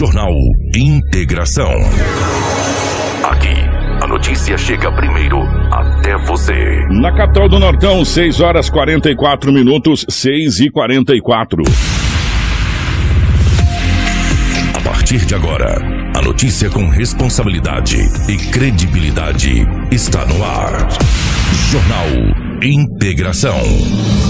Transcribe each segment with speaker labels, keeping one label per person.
Speaker 1: Jornal Integração. Aqui, a notícia chega primeiro até você.
Speaker 2: Na capital do Nortão, 6 horas 44 minutos, 6 e 44.
Speaker 1: A partir de agora, a notícia com responsabilidade e credibilidade está no ar. Jornal Integração.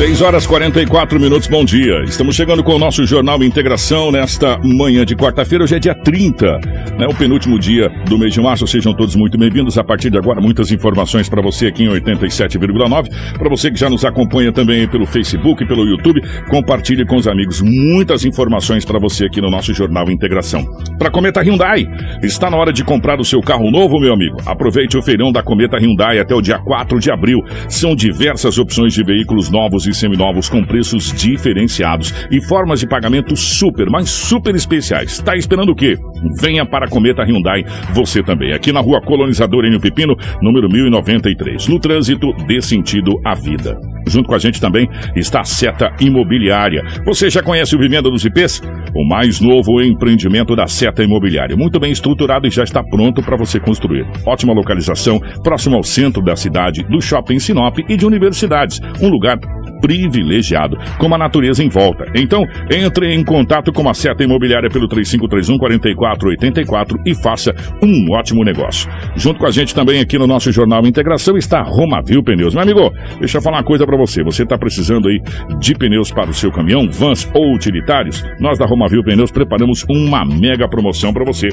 Speaker 2: 6 horas 44 minutos, bom dia. Estamos chegando com o nosso Jornal Integração nesta manhã de quarta-feira. Hoje é dia 30, né? O penúltimo dia do mês de março. Sejam todos muito bem-vindos. A partir de agora, muitas informações para você aqui em 87,9. Para você que já nos acompanha também pelo Facebook, pelo YouTube, compartilhe com os amigos. Muitas informações para você aqui no nosso Jornal Integração. Para Cometa Hyundai, está na hora de comprar o seu carro novo, meu amigo. Aproveite o feirão da Cometa Hyundai até o dia 4 de abril. São diversas opções de veículos novos e seminovos com preços diferenciados e formas de pagamento super, mas super especiais. Está esperando o quê? Venha para a Cometa Hyundai, você também, aqui na rua Colonizador Enio Pepino, número 1093. No trânsito, dê sentido à vida. Junto com a gente também está a Seta Imobiliária. Você já conhece o Vivenda dos IPs? O mais novo empreendimento da Seta Imobiliária. Muito bem estruturado e já está pronto para você construir. Ótima localização, próximo ao centro da cidade, do shopping Sinop e de universidades. Um lugar privilegiado, com a natureza em volta. Então, entre em contato com a Seta Imobiliária pelo 3531 4484 e faça um ótimo negócio. Junto com a gente também aqui no nosso Jornal Integração está Romavil Pneus. Meu amigo, deixa eu falar uma coisa para você. Você está precisando aí de pneus para o seu caminhão, vans ou utilitários? Nós da Romavil Pneus preparamos uma mega promoção para você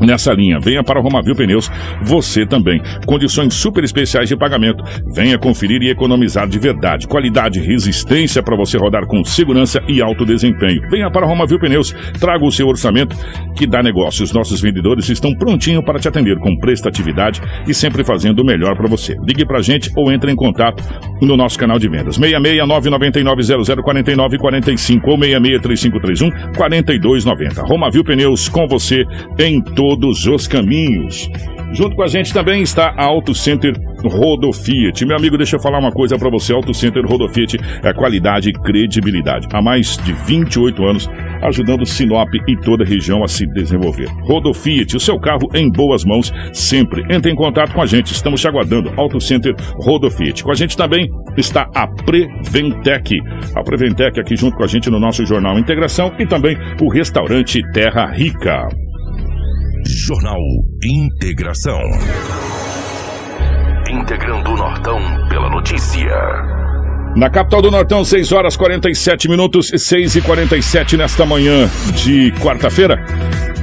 Speaker 2: nessa linha. Venha para Romavil Pneus, você também. Condições super especiais de pagamento. Venha conferir e economizar de verdade. Qualidade resistência para você rodar com segurança e alto desempenho. Venha para Romavil Pneus, traga o seu orçamento que dá negócio. Os nossos vendedores estão prontinhos para te atender com prestatividade e sempre fazendo o melhor para você. Ligue para a gente ou entre em contato no nosso canal de vendas. 66999004945 ou 663531 4290. Romavil Pneus com você em todos os caminhos. Junto com a gente também está a Auto Center Rodo Fiat. Meu amigo, deixa eu falar uma coisa para você. Auto Center Rodo Fiat é qualidade e credibilidade. Há mais de 28 anos ajudando Sinop e toda a região a se desenvolver. Rodo Fiat, o seu carro em boas mãos sempre. Entre em contato com a gente. Estamos te aguardando. Auto Center Rodo Fiat. Com a gente também está a Preventec. A Preventec aqui junto com a gente no nosso Jornal Integração e também o restaurante Terra Rica.
Speaker 1: Jornal Integração. Integrando o Nortão pela notícia.
Speaker 2: Na capital do Nortão, 6 horas 47 minutos, 6 e 47 nesta manhã de quarta-feira.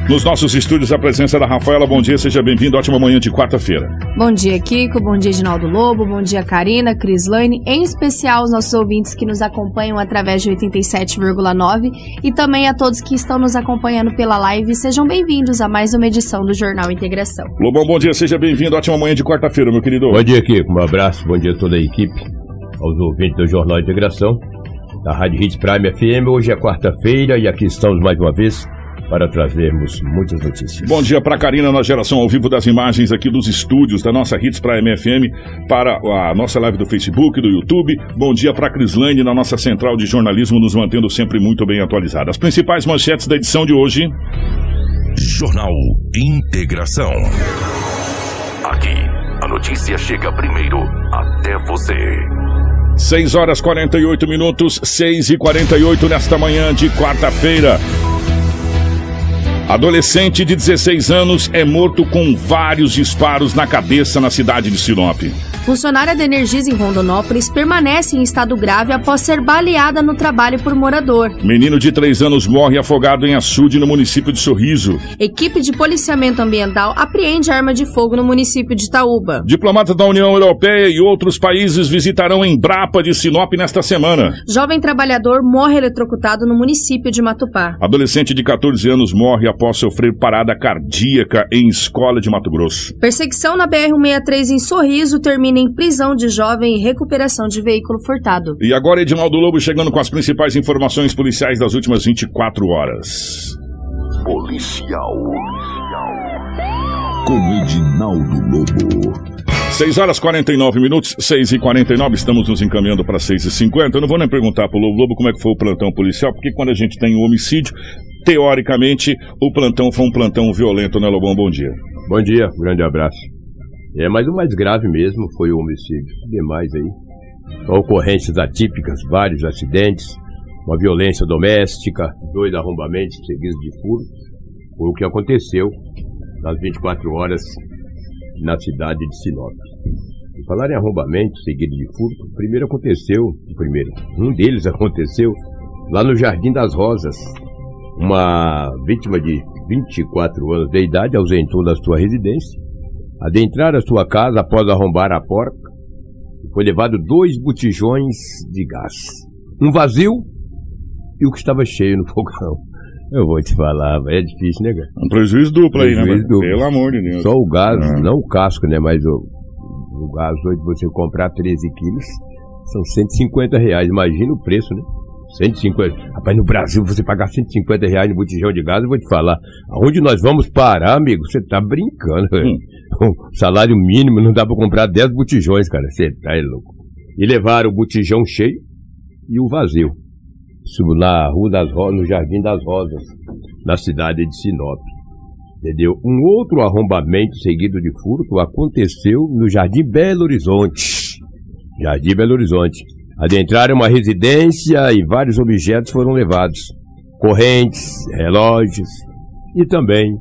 Speaker 2: Nos nossos estúdios, a presença da Rafaela. Bom dia, seja bem-vindo. Ótima manhã de quarta-feira.
Speaker 3: Bom dia, Kiko. Bom dia, Ginaldo Lobo. Bom dia, Karina, Crislane. Em especial, os nossos ouvintes que nos acompanham através de 87,9 e também a todos que estão nos acompanhando pela live. Sejam bem-vindos a mais uma edição do Jornal Integração.
Speaker 2: Lobão, bom dia, seja bem-vindo. Ótima manhã de quarta-feira, meu querido.
Speaker 4: Bom dia, Kiko. Um abraço. Bom dia a toda a equipe, aos ouvintes do Jornal Integração, da Rádio Hits Prime FM. Hoje é quarta-feira e aqui estamos mais uma vez para trazermos muitas notícias.
Speaker 2: Bom dia para Karina na geração ao vivo das imagens aqui dos estúdios da nossa Hits para MFM, para a nossa live do Facebook, do YouTube. Bom dia para Crislane na nossa central de jornalismo, nos mantendo sempre muito bem atualizada. As principais manchetes da edição de hoje.
Speaker 1: Jornal Integração. Aqui, a notícia chega primeiro até você.
Speaker 2: 6 horas 48 minutos, 6 e 48 nesta manhã de quarta-feira. Adolescente de 16 anos é morto com vários disparos na cabeça na cidade de Sinop.
Speaker 3: Funcionária da Energisa em Rondonópolis permanece em estado grave após ser baleada no trabalho por morador.
Speaker 2: Menino de 3 anos morre afogado em açude no município de Sorriso.
Speaker 3: Equipe de policiamento ambiental apreende arma de fogo no município de Itaúba.
Speaker 2: Diplomatas da União Europeia e outros países visitarão Embrapa de Sinop nesta semana.
Speaker 3: Jovem trabalhador morre eletrocutado no município de Matupá.
Speaker 2: Adolescente de 14 anos morre após sofrer parada cardíaca em escola de Mato Grosso.
Speaker 3: Perseguição na BR-163 em Sorriso termina definem prisão de jovem e recuperação de veículo furtado.
Speaker 2: E agora Edinaldo Lobo chegando com as principais informações policiais das últimas 24 horas.
Speaker 1: Policial. Com Edinaldo Lobo.
Speaker 2: 6 horas 49 minutos, 6 e 49 estamos nos encaminhando para 6 e 50 Eu não vou nem perguntar para o Lobo Lobo como é que foi o plantão policial, porque quando a gente tem um homicídio, teoricamente, o plantão foi um plantão violento, né, Lobão? Bom dia.
Speaker 4: Bom dia, um grande abraço. É, mas o mais grave mesmo foi o homicídio. Demais aí. Ocorrências atípicas, vários acidentes, uma violência doméstica, dois arrombamentos seguidos de furto. Foi o que aconteceu nas 24 horas na cidade de Sinop. Falar em arrombamento seguido de furto, primeiro aconteceu, primeiro, um deles aconteceu lá no Jardim das Rosas. Uma vítima de 24 anos de idade ausentou da sua residência, adentrar a sua casa após arrombar a porta, foi levado dois botijões de gás, um vazio e o que estava cheio no fogão. Eu vou te falar, é difícil, né, cara?
Speaker 2: Um prejuízo duplo aí, né? Duplo. Pelo amor de Deus.
Speaker 4: Só o gás, ah. não o casco, né? Mas o, o gás hoje, você comprar 13 quilos, são 150 reais. Imagina o preço, né? 150. Rapaz, no Brasil você pagar 150 reais no botijão de gás, eu vou te falar. Aonde nós vamos parar, amigo? Você tá brincando, hum. Salário mínimo não dá pra comprar 10 botijões, cara. Você tá louco. E levaram o botijão cheio e o vazio na Rua das Rosas, no Jardim das Rosas, na cidade de Sinop. Entendeu? Um outro arrombamento seguido de furto aconteceu no Jardim Belo Horizonte. Jardim Belo Horizonte. Adentraram uma residência e vários objetos foram levados. Correntes, relógios e também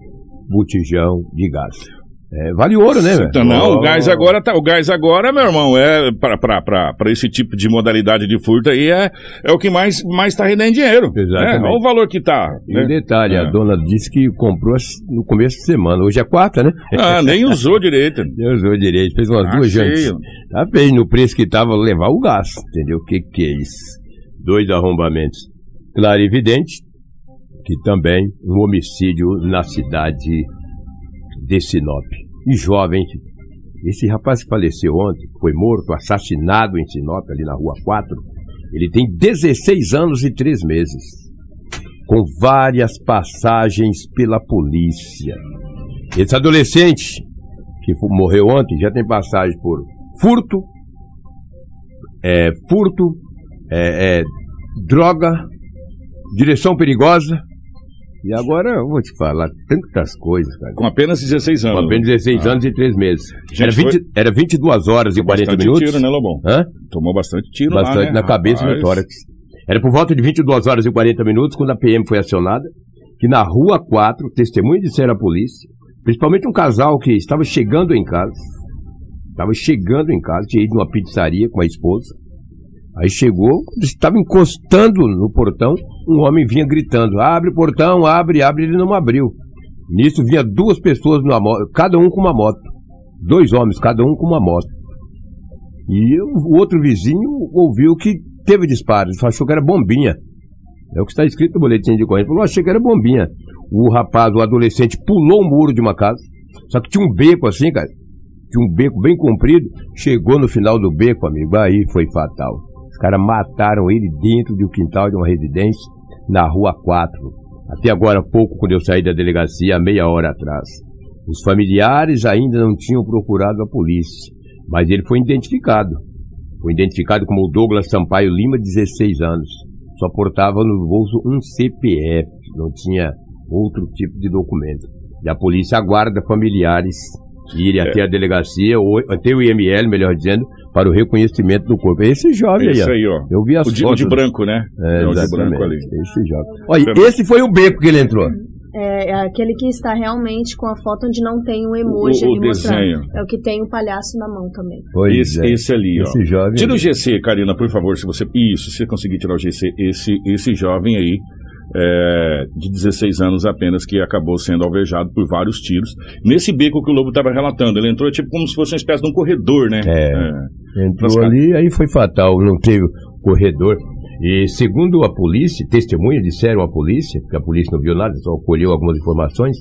Speaker 4: botijão de gás. É, vale ouro, né, velho?
Speaker 2: Então, não, oh. o gás agora tá, o gás agora, meu irmão, é para esse tipo de modalidade de furto aí é, é o que mais mais tá rendendo dinheiro. Né? Exatamente. Né? Olha o valor que tá.
Speaker 4: E né? detalhe, é. a dona disse que comprou no começo de semana, hoje é quarta, né?
Speaker 2: Ah, nem usou direito.
Speaker 4: nem usou direito, fez umas ah, duas jantes. Tá bem, no preço que tava levar o gás, entendeu? O que que é isso? Dois arrombamentos. Claro e evidente que também um homicídio na cidade de Sinop. E jovem, esse rapaz que faleceu ontem, foi morto, assassinado em Sinop, ali na Rua 4, ele tem 16 anos e 3 meses, com várias passagens pela polícia. Esse adolescente que morreu ontem já tem passagem por furto, é, furto, é, é, droga, direção perigosa, e agora eu vou te falar tantas coisas, cara.
Speaker 2: Com apenas 16 anos.
Speaker 4: Com apenas 16 ah. anos e 3 meses. era, 20, foi... era 22 horas e 40 minutos.
Speaker 2: tiro, né, Lobão? Hã? Tomou bastante tiro
Speaker 4: bastante
Speaker 2: lá, né?
Speaker 4: na cabeça e no tórax. Era por volta de 22 horas e 40 minutos quando a PM foi acionada, que na Rua 4, testemunhas disseram à polícia, principalmente um casal que estava chegando em casa, estava chegando em casa, tinha ido numa pizzaria com a esposa, Aí chegou, estava encostando no portão, um homem vinha gritando: abre o portão, abre, abre. Ele não abriu. Nisso vinha duas pessoas numa moto, cada um com uma moto. Dois homens, cada um com uma moto. E o outro vizinho ouviu que teve disparos, achou que era bombinha. É o que está escrito no boletim de corrente. Falou, achei que era bombinha. O rapaz, o adolescente, pulou o muro de uma casa. Só que tinha um beco assim, cara. Tinha um beco bem comprido. Chegou no final do beco, amigo. Aí foi fatal. Os caras mataram ele dentro do quintal de uma residência na Rua 4. Até agora pouco, quando eu saí da delegacia, meia hora atrás. Os familiares ainda não tinham procurado a polícia, mas ele foi identificado. Foi identificado como Douglas Sampaio Lima, 16 anos. Só portava no bolso um CPF, não tinha outro tipo de documento. E a polícia aguarda familiares irem é. até a delegacia, ou até o IML, melhor dizendo, para o reconhecimento do corpo. Esse jovem
Speaker 2: esse aí, ó.
Speaker 4: Eu vi as
Speaker 2: o
Speaker 4: fotos.
Speaker 2: de branco, né?
Speaker 4: É, é o de branco ali. Esse jovem. Olha, esse foi o beco que ele entrou.
Speaker 3: É, é, aquele que está realmente com a foto onde não tem o emoji o, ali o mostrando. Desenho. É o que tem o palhaço na mão também.
Speaker 2: Pois esse, é. esse ali, esse ó. Jovem Tira o GC, Karina, por favor, se você. Isso, se você conseguir tirar o GC, esse, esse jovem aí é, de 16 anos apenas, que acabou sendo alvejado por vários tiros. Nesse beco que o Lobo estava relatando, ele entrou tipo como se fosse uma espécie de um corredor, né?
Speaker 4: É. é entrou ali, aí foi fatal, não teve corredor. E segundo a polícia, testemunhas disseram à polícia, que a polícia não viu nada, só colheu algumas informações,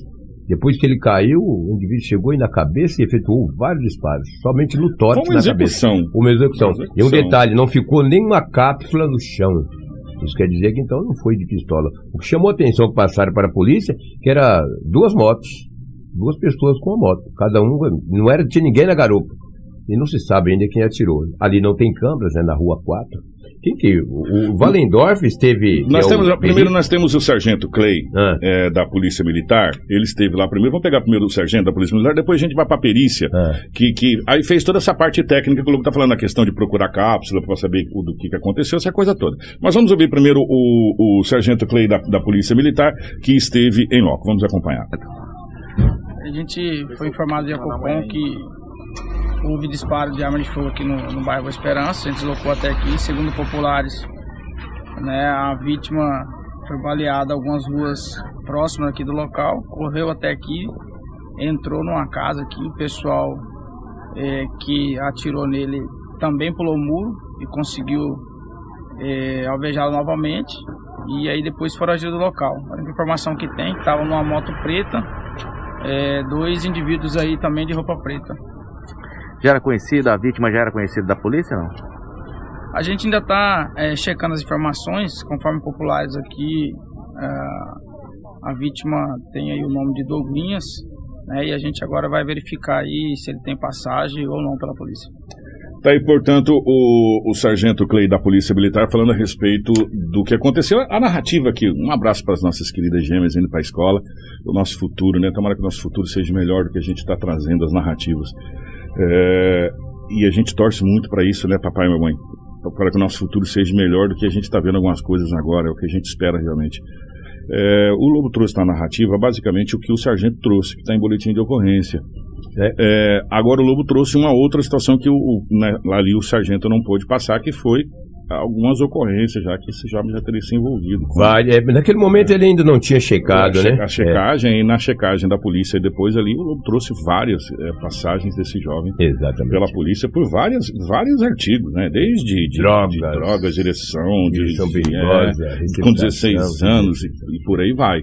Speaker 4: Depois que ele caiu, o indivíduo chegou e na cabeça e efetuou vários disparos, somente no tórax na cabeça.
Speaker 2: execução.
Speaker 4: Uma execução.
Speaker 2: Uma execução.
Speaker 4: E um detalhe, não ficou nenhuma cápsula no chão. Isso quer dizer que então não foi de pistola. O que chamou a atenção que passaram para a polícia, que era duas motos, duas pessoas com a moto, cada um, não era tinha ninguém na garupa. E não se sabe ainda quem atirou. Ali não tem câmeras, né, na rua 4. Quem que? O, o Valendorf esteve.
Speaker 2: Nós
Speaker 4: é o
Speaker 2: temos, primeiro
Speaker 4: perito?
Speaker 2: nós temos o Sargento Clay,
Speaker 4: Ah.
Speaker 2: é, da Polícia Militar. Ele esteve lá primeiro. Vamos pegar primeiro o Sargento da Polícia Militar, depois a gente vai pra perícia.
Speaker 4: Ah.
Speaker 2: Que, que aí fez toda essa parte técnica que o Lobo tá falando, a questão de procurar cápsula para saber o, do que, que aconteceu, essa coisa toda. Mas vamos ouvir primeiro o, o Sargento Clay da, da Polícia Militar, que esteve em loco. Vamos acompanhar.
Speaker 5: A gente foi informado via Copom que houve disparo de arma de fogo aqui no, no bairro Esperança. A gente deslocou até aqui. Segundo populares, né, a vítima foi baleada algumas ruas próximas aqui do local. Correu até aqui, entrou numa casa aqui. O pessoal eh, que atirou nele também pulou o muro e conseguiu eh, alvejá-lo novamente. E aí depois foragiu do local. A informação que tem, estava numa moto preta, é, dois indivíduos aí também de roupa preta.
Speaker 6: Já era conhecida, a vítima já era conhecida da polícia, não?
Speaker 5: A gente ainda está checando as informações, conforme populares aqui, é, a vítima tem aí o nome de Douglinhas, né, e a gente agora vai verificar aí se ele tem passagem ou não pela polícia.
Speaker 2: Tá aí, portanto, o, o Sargento Clay da Polícia Militar falando a respeito do que aconteceu. A narrativa aqui, um abraço para as nossas queridas gêmeas indo para a escola, o nosso futuro, né? Tomara que o nosso futuro seja melhor do que a gente está trazendo as narrativas. É, e a gente torce muito para isso, né, papai e mamãe? Para que o nosso futuro seja melhor do que a gente está vendo algumas coisas agora, é o que a gente espera realmente. É, o Lobo trouxe na narrativa basicamente o que o sargento trouxe, que está em boletim de ocorrência. É, agora o Lobo trouxe uma outra situação que o, o, né, ali o sargento não pôde passar, que foi algumas ocorrências já que esse jovem já teria se envolvido. Com,
Speaker 4: Vai, é, naquele momento ele ainda não tinha checado, né?
Speaker 2: A checagem, e na checagem da polícia, e depois ali o trouxe várias é, passagens desse jovem
Speaker 4: Exatamente.
Speaker 2: pela polícia por várias, vários artigos, né? Desde de,
Speaker 4: Drogas.
Speaker 2: de drogas, direção, de,
Speaker 4: Direção
Speaker 2: de-
Speaker 4: perigosa,
Speaker 2: é, com 16
Speaker 4: receptação,
Speaker 2: anos e, e por aí vai.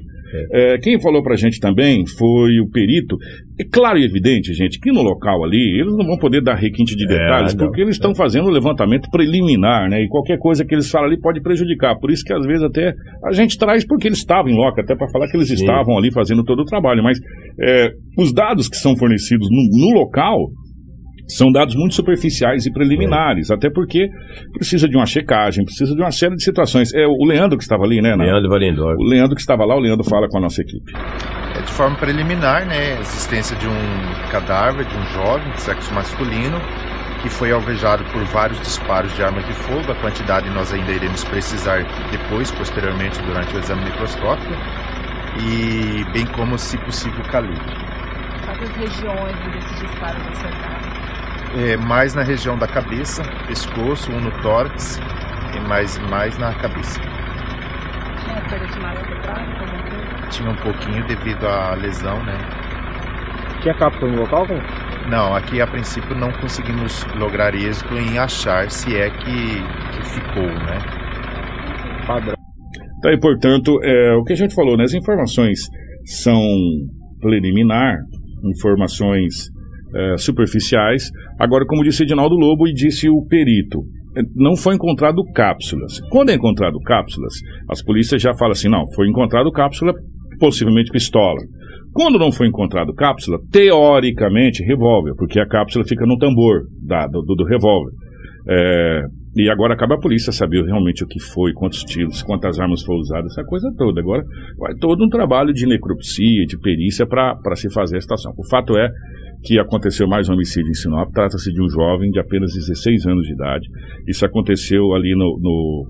Speaker 2: É, quem falou pra gente também foi o perito. É claro e evidente, gente, que no local ali eles não vão poder dar requinte de
Speaker 4: É,
Speaker 2: detalhes,
Speaker 4: não.
Speaker 2: porque eles estão fazendo o levantamento preliminar, né? E qualquer coisa que eles falam ali pode prejudicar. Por isso que às vezes até a gente traz porque eles estavam em loco, até para falar que eles
Speaker 4: Sim.
Speaker 2: estavam ali fazendo todo o trabalho. Mas é, os dados que são fornecidos no, no local são dados muito superficiais e preliminares, até porque precisa de uma checagem, precisa de uma série de situações. É o Leandro que estava ali, né? na-
Speaker 4: Leandro Valendorf.
Speaker 2: o Leandro que estava lá, o Leandro fala com a nossa equipe.
Speaker 7: É de forma preliminar, né, a existência de um cadáver de um jovem de sexo masculino que foi alvejado por vários disparos de arma de fogo. A quantidade nós ainda iremos precisar depois, posteriormente, durante o exame microscópico. E bem como, se possível, o calibre.
Speaker 8: Quantas regiões desses disparos acertaram?
Speaker 7: É, mais na região da cabeça, pescoço, um no tórax e mais, mais na cabeça.
Speaker 8: Tinha perda de massa?
Speaker 7: Tinha um pouquinho devido à lesão, né?
Speaker 9: Tinha cápsula no local? Como?
Speaker 7: Não, aqui a princípio não conseguimos lograr êxito em achar se é que, que ficou, né?
Speaker 9: Padrão.
Speaker 2: Tá aí, portanto, é, o que a gente falou, né? As informações são preliminar, informações é, superficiais. Agora, como disse Edinaldo Lobo e disse o perito, é, não foi encontrado cápsulas. Quando é encontrado cápsulas, as polícias já falam assim, não, foi encontrado cápsula, possivelmente pistola. Quando não foi encontrado cápsula, teoricamente revólver, porque a cápsula fica no tambor da- do, do- do revólver. É, e agora cabe a polícia saber realmente o que foi, quantos tiros, quantas armas foram usadas, essa coisa toda. Agora vai todo um trabalho de necropsia, de perícia para se fazer a situação. O fato é que aconteceu mais um homicídio em Sinop. Trata-se de um jovem de apenas 16 anos de idade. Isso aconteceu ali no, no-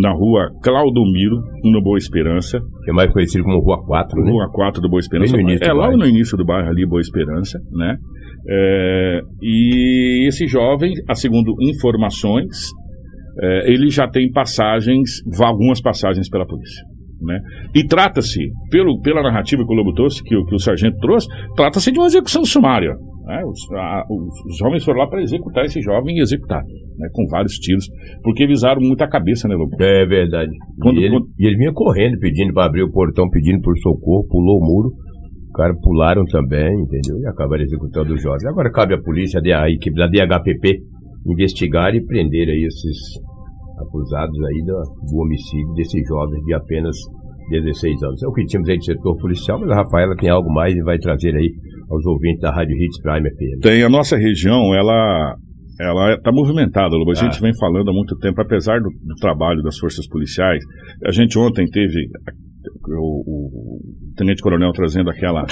Speaker 2: na rua Claudomiro, no Boa Esperança.
Speaker 4: Que é mais conhecido como Rua 4, né?
Speaker 2: Rua 4 do Boa Esperança.
Speaker 4: Bem no início
Speaker 2: é lá no início do bairro ali, Boa Esperança, né? É, e esse jovem, a segundo informações, é, ele já tem passagens, algumas passagens pela polícia. Né? E trata-se, pela narrativa que o Lobo trouxe, que, o- que o sargento trouxe, trata-se de uma execução sumária. né? Os, a- os jovens foram lá para executar esse jovem e executar, né? com vários tiros, porque visaram muito a cabeça, né, Lobo?
Speaker 4: É verdade.
Speaker 2: Quando-
Speaker 4: e, ele,
Speaker 2: quando-
Speaker 4: e ele vinha correndo, pedindo para abrir o portão, pedindo por socorro, pulou o muro. O cara pularam também, entendeu? E acabaram executando os jovens. Agora cabe à polícia, a equipe da DHPP, investigar e prender aí esses acusados aí do, do homicídio desses jovens de apenas 16 anos. É o que tínhamos aí do setor policial, mas a Rafaela tem algo mais e vai trazer aí aos ouvintes da Rádio Hits Prime FM.
Speaker 2: Tem a nossa região, ela ela está movimentada, Lobo. A gente
Speaker 4: Ah.
Speaker 2: vem falando há muito tempo, apesar do, do trabalho das forças policiais. A gente ontem teve o, o Tenente Coronel trazendo aquela,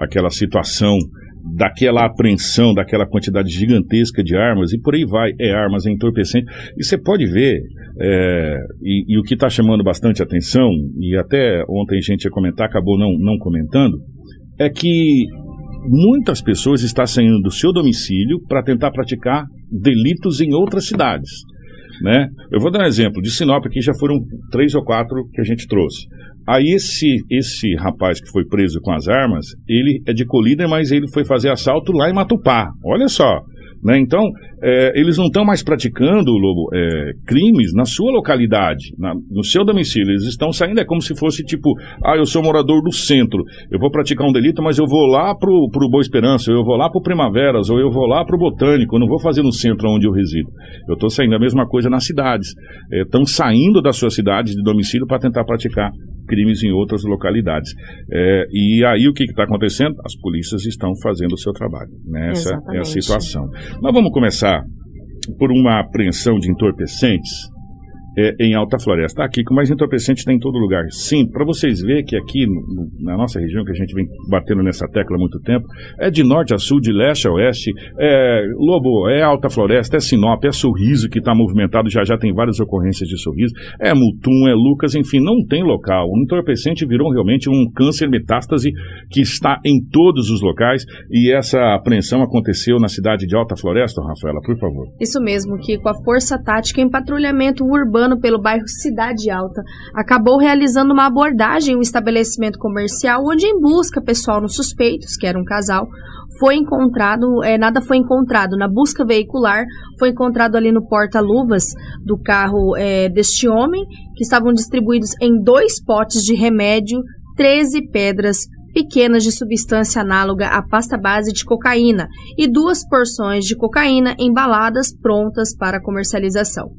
Speaker 2: aquela situação daquela apreensão, daquela quantidade gigantesca de armas, e por aí vai, é armas, é entorpecente. E você pode ver, é, e, e o que está chamando bastante atenção, e até ontem a gente ia comentar, acabou não, não comentando, é que muitas pessoas estão saindo do seu domicílio para tentar praticar delitos em outras cidades. Né? Eu vou dar um exemplo. De Sinop aqui já foram três ou quatro que a gente trouxe. Aí esse, esse rapaz que foi preso com as armas, ele é de Colíder, mas ele foi fazer assalto lá em Matupá. Olha só. Né? Então, é, eles não estão mais praticando, Lobo, é, crimes na sua localidade, na- no seu domicílio. Eles estão saindo, é como se fosse tipo, ah, eu sou morador do centro, eu vou praticar um delito, mas eu vou lá pro, pro Boa Esperança, eu vou lá pro Primaveras, ou eu vou lá pro Botânico, eu não vou fazer no centro onde eu resido. Eu estou saindo a mesma coisa nas cidades. Estão saindo da sua cidade de domicílio para tentar praticar crimes em outras localidades. É, e aí o que está acontecendo? As polícias estão fazendo o seu trabalho. Né? Essa é a
Speaker 3: Exatamente.
Speaker 2: situação. Mas vamos começar por uma apreensão de entorpecentes é, em Alta Floresta. Aqui, que mais entorpecente tem em todo lugar. Sim, para vocês verem que aqui no- na nossa região, que a gente vem batendo nessa tecla há muito tempo, é de norte a sul, de leste a oeste, é Lobo, é Alta Floresta, é Sinop, é Sorriso que está movimentado, já já tem várias ocorrências de Sorriso, é Mutum, é Lucas, enfim, não tem local. O entorpecente virou realmente um câncer metástase que está em todos os locais e essa apreensão aconteceu na cidade de Alta Floresta, Rafaela, por favor.
Speaker 3: Isso mesmo, que com a Força Tática em patrulhamento urbano pelo bairro Cidade Alta, acabou realizando uma abordagem em um estabelecimento comercial onde, em busca pessoal nos suspeitos, que era um casal, foi encontrado, é, nada foi encontrado. Na busca veicular, foi encontrado ali no porta-luvas do carro é, deste homem, que estavam distribuídos em dois potes de remédio, 13 pedras pequenas de substância análoga à pasta base de cocaína e duas porções de cocaína embaladas prontas para comercialização.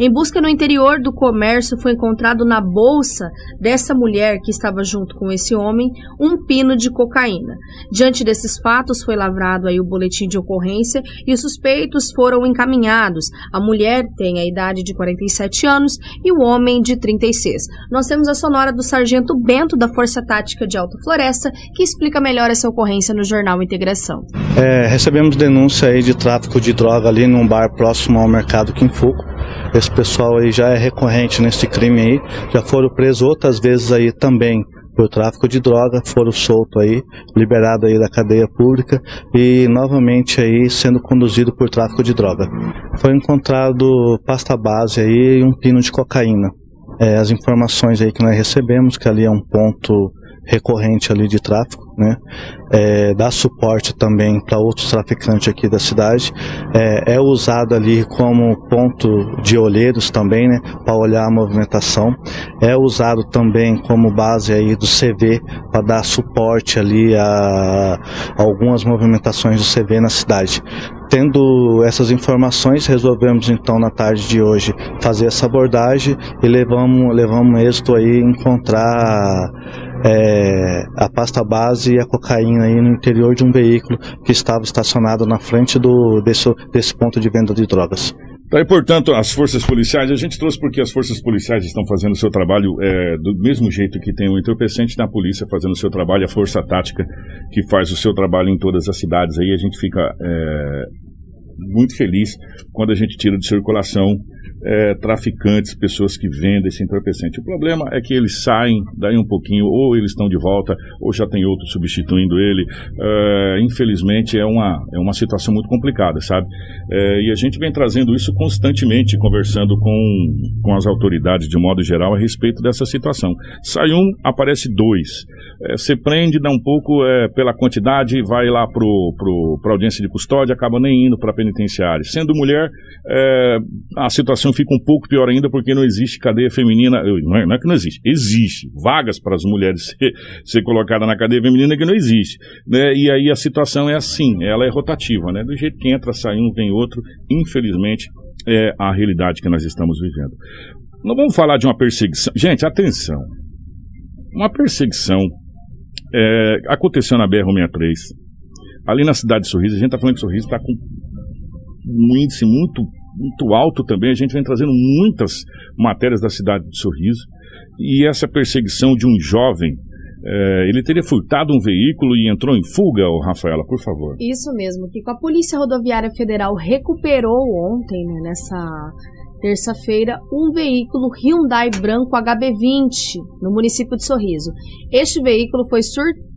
Speaker 3: Em busca no interior do comércio foi encontrado na bolsa dessa mulher que estava junto com esse homem um pino de cocaína. Diante desses fatos foi lavrado aí o boletim de ocorrência e os suspeitos foram encaminhados. A mulher tem a idade de 47 anos e o homem de 36. Nós temos a sonora do sargento Bento da Força Tática de Alta Floresta que explica melhor essa ocorrência no jornal Integração.
Speaker 10: É, recebemos denúncia aí de tráfico de droga ali num bar próximo ao mercado Quinfuco. Esse pessoal aí já é recorrente nesse crime aí, já foram presos outras vezes aí também por tráfico de droga, foram soltos aí, liberados aí da cadeia pública e novamente aí sendo conduzido por tráfico de droga. Foi encontrado pasta base aí e um pino de cocaína. É, as informações aí que nós recebemos, que ali é um ponto recorrente ali de tráfico, né? É, dá suporte também para outros traficantes aqui da cidade. É, é usado ali como ponto de olheiros também, né? Para olhar a movimentação. É usado também como base aí do CV para dar suporte ali a algumas movimentações do CV na cidade. Tendo essas informações, resolvemos então na tarde de hoje fazer essa abordagem e levamos, levamos êxito aí encontrar é, a pasta base e a cocaína aí no interior de um veículo que estava estacionado na frente do, desse, desse ponto de venda de drogas.
Speaker 2: Tá aí, portanto, as forças policiais, a gente trouxe porque as forças policiais estão fazendo o seu trabalho é, do mesmo jeito que tem o entorpecente na polícia fazendo o seu trabalho, a força tática que faz o seu trabalho em todas as cidades. Aí a gente fica é, muito feliz quando a gente tira de circulação é, traficantes, pessoas que vendem esse entorpecente. O problema é que eles saem daí um pouquinho, ou eles estão de volta, ou já tem outro substituindo ele. É, infelizmente é uma, é uma situação muito complicada, sabe? É, e a gente vem trazendo isso constantemente, conversando com, com as autoridades de modo geral a respeito dessa situação. Sai um, aparece dois. É, você prende, dá um pouco é, pela quantidade, vai lá para pro, pro, audiência de custódia, acaba nem indo para penitenciária. Sendo mulher, é, a situação fica um pouco pior ainda porque não existe cadeia feminina. Não é, não é que não existe, existe. Vagas para as mulheres ser, ser colocada na cadeia feminina que não existe. Né? E aí a situação é assim, ela é rotativa, né? Do jeito que entra, sai um, vem outro. Infelizmente, é a realidade que nós estamos vivendo. Não vamos falar de uma perseguição. Gente, atenção. Uma perseguição é, aconteceu na BR-163, ali na cidade de Sorriso. A gente está falando que Sorriso está com um índice muito, muito alto também. A gente vem trazendo muitas matérias da cidade de Sorriso. E essa perseguição de um jovem é, ele teria furtado um veículo e entrou em fuga, Rafaela, por favor.
Speaker 3: Isso mesmo, que a Polícia Rodoviária Federal recuperou ontem, né, nessa terça-feira, um veículo Hyundai branco HB20 no município de Sorriso. Este veículo foi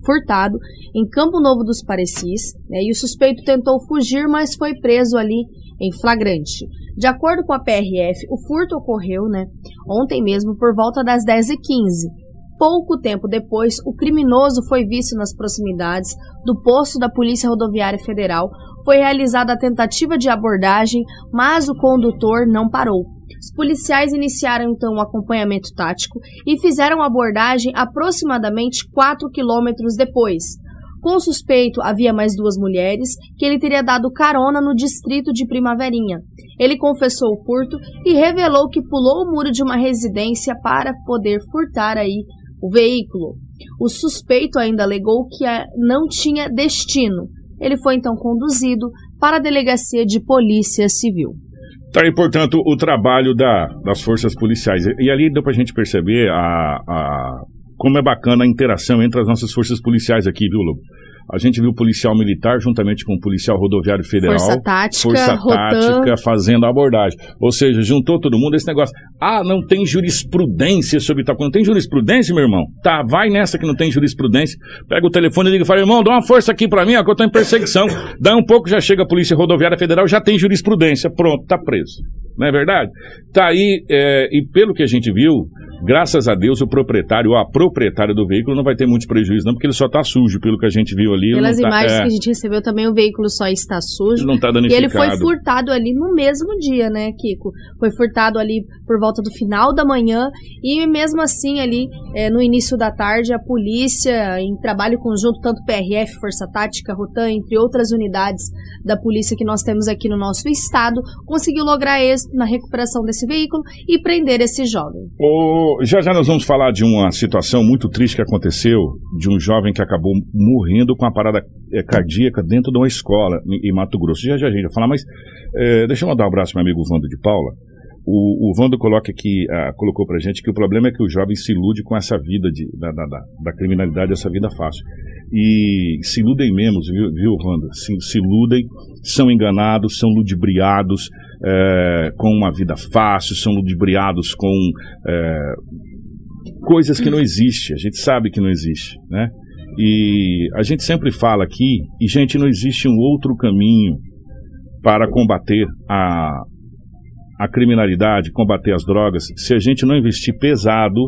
Speaker 3: furtado em Campo Novo dos Parecis né, e o suspeito tentou fugir, mas foi preso ali em flagrante. De acordo com a PRF, o furto ocorreu né, ontem mesmo por volta das 10h15 Pouco tempo depois, o criminoso foi visto nas proximidades do posto da Polícia Rodoviária Federal. Foi realizada a tentativa de abordagem, mas o condutor não parou. Os policiais iniciaram então o um acompanhamento tático e fizeram a abordagem aproximadamente 4 quilômetros depois. Com o suspeito havia mais duas mulheres que ele teria dado carona no distrito de Primaverinha. Ele confessou o furto e revelou que pulou o muro de uma residência para poder furtar aí o veículo. O suspeito ainda alegou que não tinha destino. Ele foi então conduzido para a delegacia de polícia civil.
Speaker 2: Tá aí, portanto, o trabalho da, das forças policiais. E ali deu para a gente perceber a, a, como é bacana a interação entre as nossas forças policiais aqui, viu, Lobo? A gente viu o policial militar juntamente com o policial rodoviário federal.
Speaker 3: Força tática.
Speaker 2: Força tática fazendo a abordagem. Ou seja, juntou todo mundo esse negócio. Ah, não tem jurisprudência sobre tal coisa. Não tem jurisprudência, meu irmão? Tá, vai nessa que não tem jurisprudência. Pega o telefone e liga e fala, irmão, dá uma força aqui para mim, ó, que eu tô em perseguição. Daí um pouco já chega a Polícia Rodoviária Federal, já tem jurisprudência. Pronto, tá preso. Não é verdade? Tá aí, é, e pelo que a gente viu, Graças a Deus, o proprietário ou a proprietária do veículo não vai ter muitos prejuízos, não, porque ele só está sujo, pelo que a gente viu ali.
Speaker 3: Pelas
Speaker 2: tá,
Speaker 3: imagens
Speaker 2: é,
Speaker 3: que a gente recebeu também, o veículo só está sujo.
Speaker 2: Não está danificado.
Speaker 3: E ele foi furtado ali no mesmo dia, né, Kiko? Foi furtado ali por volta do final da manhã e mesmo assim ali, é, no início da tarde, a polícia, em trabalho conjunto, tanto PRF, Força Tática, Rotan, entre outras unidades da polícia que nós temos aqui no nosso estado, conseguiu lograr êxito na recuperação desse veículo e prender esse jovem.
Speaker 2: Já já nós vamos falar de uma situação muito triste que aconteceu de um jovem que acabou morrendo com uma parada é, cardíaca dentro de uma escola em, em Mato Grosso. Já já a gente vai falar, mas é, deixa eu mandar um abraço para meu amigo Vando de Paula. O, o Vando coloca aqui, ah, colocou pra gente que o problema é que o jovem se ilude com essa vida de, da, da, da, criminalidade, essa vida fácil. E se iludem mesmo, viu, viu Wanda? Se, se iludem, são enganados, são ludibriados é, com uma vida fácil, são ludibriados com é, coisas que não existem. A gente sabe que não existe, né? E a gente sempre fala aqui, e gente, não existe um outro caminho para combater a, a criminalidade, combater as drogas, se a gente não investir pesado,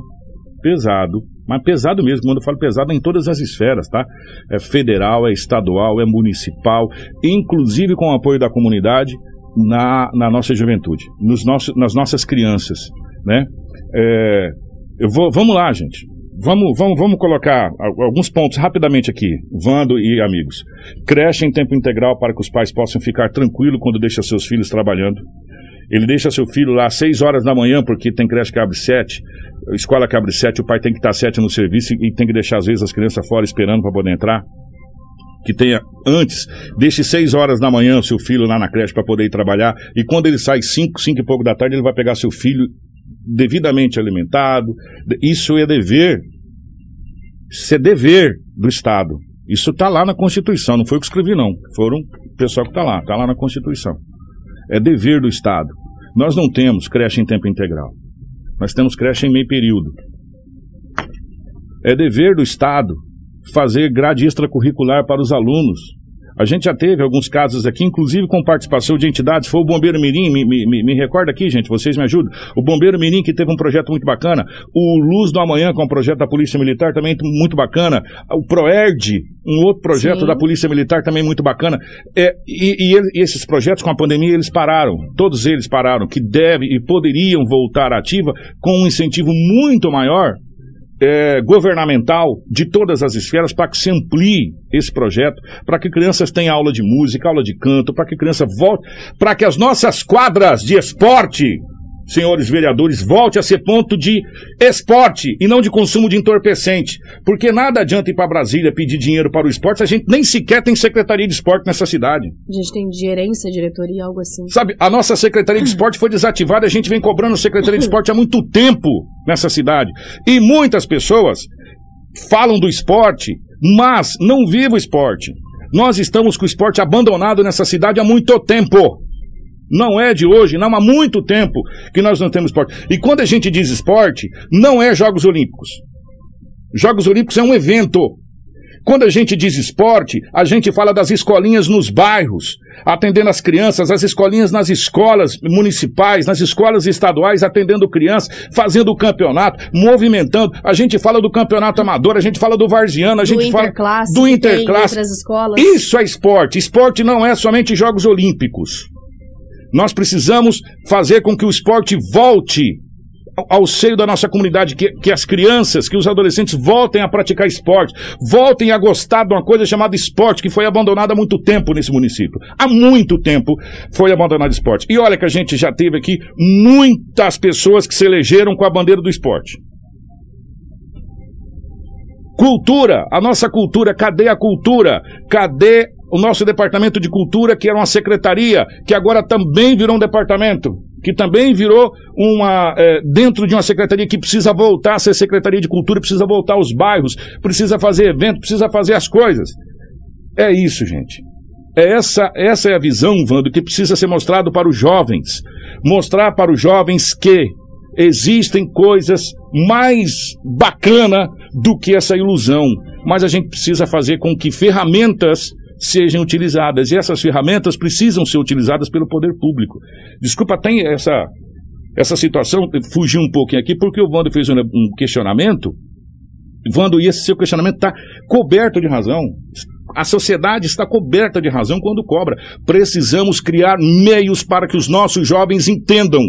Speaker 2: pesado, mas pesado mesmo, quando eu falo pesado é em todas as esferas, tá? É federal, é estadual, é municipal, inclusive com o apoio da comunidade na, na nossa juventude, nos nossos, nas nossas crianças, né? É, eu vou, vamos lá, gente. Vamos, vamos, vamos colocar alguns pontos rapidamente aqui, Vando e amigos. Creche em tempo integral para que os pais possam ficar tranquilos quando deixam seus filhos trabalhando. Ele deixa seu filho lá às 6 horas da manhã, porque tem creche que abre 7, escola que abre 7, o pai tem que estar 7 no serviço e tem que deixar, às vezes, as crianças fora esperando para poder entrar. Que tenha antes, deixe 6 horas da manhã seu filho lá na creche para poder ir trabalhar. E quando ele sai 5, 5 e pouco da tarde, ele vai pegar seu filho devidamente alimentado. Isso é dever. Isso é dever do Estado. Isso está lá na Constituição, não foi eu que escrevi, não. Foram o pessoal que está lá, está lá na Constituição. É dever do Estado. Nós não temos creche em tempo integral. Nós temos creche em meio período. É dever do Estado fazer grade extracurricular para os alunos. A gente já teve alguns casos aqui, inclusive com participação de entidades. Foi o Bombeiro Mirim, me, me, me- me recorda aqui, gente, vocês me ajudam. O Bombeiro Mirim, que teve um projeto muito bacana. O Luz do Amanhã, com o projeto da Polícia Militar, também muito bacana. O Proerd, um outro projeto
Speaker 11: Sim.
Speaker 2: da Polícia Militar, também muito bacana. É, e, e e esses projetos, com a pandemia, eles pararam. Todos eles pararam, que devem e poderiam voltar à ativa com um incentivo muito maior é, governamental de todas as esferas para que se amplie esse projeto, para que crianças tenham aula de música, aula de canto, para que criança volte, para que as nossas quadras de esporte, senhores vereadores, volte a ser ponto de esporte e não de consumo de entorpecente, porque nada adianta ir para Brasília pedir dinheiro para o esporte, se a gente nem sequer tem secretaria de esporte nessa cidade.
Speaker 3: A gente tem gerência, diretoria, algo assim.
Speaker 2: Sabe, a nossa Secretaria de Esporte foi desativada, a gente vem cobrando Secretaria de Esporte há muito tempo nessa cidade. E muitas pessoas falam do esporte, mas não vivem o esporte. Nós estamos com o esporte abandonado nessa cidade há muito tempo. Não é de hoje, não há muito tempo que nós não temos esporte. E quando a gente diz esporte, não é Jogos Olímpicos. Jogos Olímpicos é um evento. Quando a gente diz esporte, a gente fala das escolinhas nos bairros, atendendo as crianças, as escolinhas nas escolas municipais, nas escolas estaduais, atendendo crianças, fazendo o campeonato, movimentando. A gente fala do campeonato amador, a gente fala do varziano, a
Speaker 3: do
Speaker 2: gente fala
Speaker 3: interclasse,
Speaker 2: do interclasse. Isso é esporte. Esporte não é somente Jogos Olímpicos. Nós precisamos fazer com que o esporte volte ao- seio da nossa comunidade, que, que as crianças, que os adolescentes voltem a praticar esporte, voltem a gostar de uma coisa chamada esporte, que foi abandonada há muito tempo nesse município. Há muito tempo foi abandonado esporte. E olha que a gente já teve aqui muitas pessoas que se elegeram com a bandeira do esporte. Cultura, a nossa cultura, cadê a cultura? Cadê o nosso departamento de cultura, que era uma secretaria, que agora também virou um departamento, que também virou uma. eh, dentro de uma secretaria que precisa voltar a ser secretaria de cultura, precisa voltar aos bairros, precisa fazer evento, precisa fazer as coisas. É isso, gente. É essa, essa é a visão, Vando, que precisa ser mostrado para os jovens. Mostrar para os jovens que existem coisas mais bacana do que essa ilusão. Mas a gente precisa fazer com que ferramentas sejam utilizadas. E essas ferramentas precisam ser utilizadas pelo poder público. Desculpa, tem essa, essa situação, fugi um pouquinho aqui, porque o Vando fez um, um questionamento. Vando, e esse seu questionamento está coberto de razão. A sociedade está coberta de razão quando cobra. Precisamos criar meios para que os nossos jovens entendam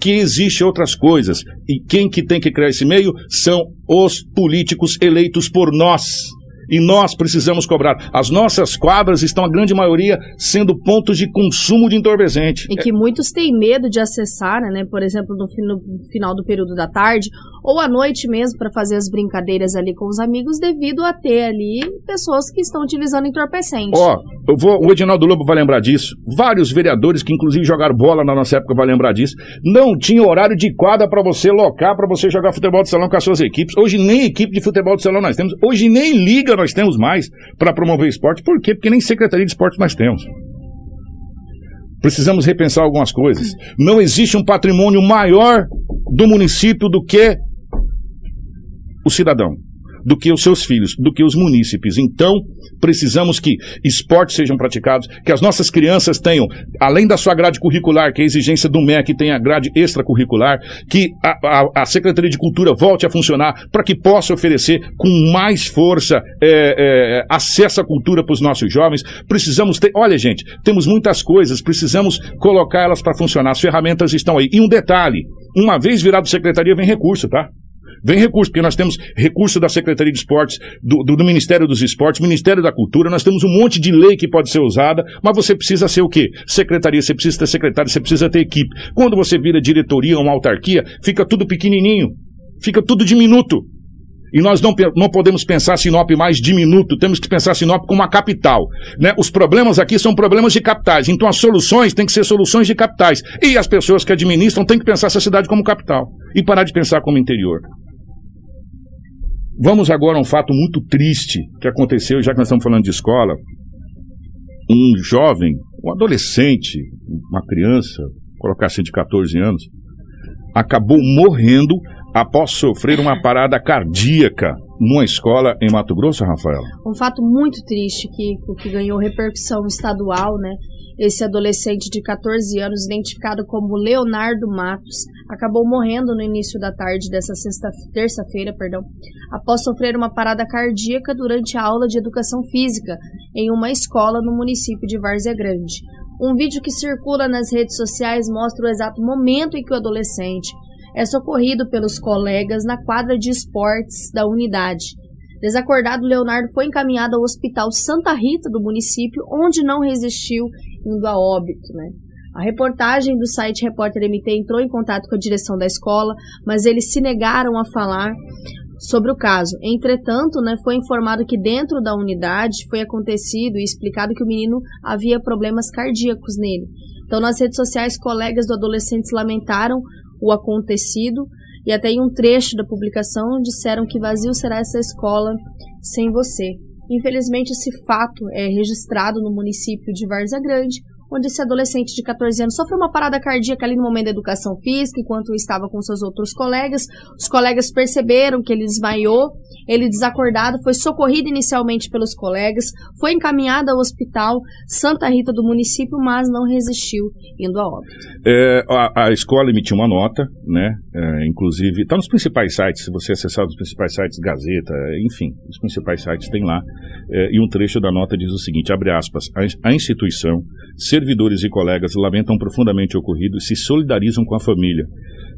Speaker 2: que existem outras coisas. E quem que tem que criar esse meio são os políticos eleitos por nós. E nós precisamos cobrar. As nossas quadras estão, a grande maioria, sendo pontos de consumo de entorpecente.
Speaker 3: E que muitos têm medo de acessar, né? Por exemplo, no, no final do período da tarde ou à noite mesmo para fazer as brincadeiras ali com os amigos, devido a ter ali pessoas que estão utilizando entorpecente.
Speaker 2: Ó, eu vou, o Edinaldo Lobo vai lembrar disso. Vários vereadores que inclusive jogaram bola na nossa época vai lembrar disso. Não tinha horário de quadra para você locar, para você jogar futebol de salão com as suas equipes. Hoje nem equipe de futebol de salão nós temos. Hoje nem liga nós temos mais para promover esporte. Por quê? Porque nem secretaria de esporte nós temos. Precisamos repensar algumas coisas. Não existe um patrimônio maior do município do que o cidadão, do que os seus filhos, do que os munícipes. Então, precisamos que esportes sejam praticados, que as nossas crianças tenham, além da sua grade curricular, que é a exigência do MEC, tenha grade extracurricular, que a, a- a Secretaria de Cultura volte a funcionar para que possa oferecer com mais força é, é, acesso à cultura para os nossos jovens. Precisamos ter, olha gente, temos muitas coisas, precisamos colocar elas para funcionar. As ferramentas estão aí. E um detalhe, uma vez virado secretaria, vem recurso, tá? Vem recurso, porque nós temos recurso da Secretaria de Esportes, do, do- do Ministério dos Esportes, Ministério da Cultura, nós temos um monte de lei que pode ser usada, mas você precisa ser o quê? Secretaria, você precisa ter secretário, você precisa ter equipe. Quando você vira diretoria uma autarquia, fica tudo pequenininho, fica tudo diminuto. E nós não, não podemos pensar Sinop mais diminuto, temos que pensar Sinop como uma capital. Né? Os problemas aqui são problemas de capitais, então as soluções têm que ser soluções de capitais. E as pessoas que administram têm que pensar essa cidade como capital e parar de pensar como interior. Vamos agora a um fato muito triste que aconteceu, já que nós estamos falando de escola. Um jovem, um adolescente, uma criança, colocar assim de 14 anos, acabou morrendo após sofrer uma parada cardíaca numa escola em Mato Grosso, Rafaela?
Speaker 3: Um fato muito triste que, que ganhou repercussão estadual, né? Esse adolescente de 14 anos, identificado como Leonardo Matos, acabou morrendo no início da tarde dessa terça-feira, perdão, após sofrer uma parada cardíaca durante a aula de educação física em uma escola no município de Várzea Grande. Um vídeo que circula nas redes sociais mostra o exato momento em que o adolescente é socorrido pelos colegas na quadra de esportes da unidade. Desacordado, Leonardo foi encaminhado ao Hospital Santa Rita do município, onde não resistiu, indo a óbito. Né? A reportagem do site Repórter MT entrou em contato com a direção da escola, mas eles se negaram a falar sobre o caso. Entretanto, né, foi informado que dentro da unidade foi acontecido e explicado que o menino havia problemas cardíacos nele. Então, nas redes sociais, colegas do adolescente lamentaram o acontecido e até em um trecho da publicação disseram que vazio será essa escola sem você. Infelizmente, esse fato é registrado no município de Várzea Grande, onde esse adolescente de 14 anos sofreu uma parada cardíaca ali no momento da educação física, enquanto estava com seus outros colegas. Os colegas perceberam que ele desmaiou, ele desacordado, foi socorrido inicialmente pelos colegas, foi encaminhado ao hospital Santa Rita do município, mas não resistiu, indo a óbito.
Speaker 2: É, a, a, escola emitiu uma nota, né? É, inclusive, está nos principais sites, se você acessar os principais sites, Gazeta, enfim, os principais sites tem lá. É, e um trecho da nota diz o seguinte: abre aspas, a, a instituição servidores e colegas lamentam profundamente o ocorrido e se solidarizam com a família,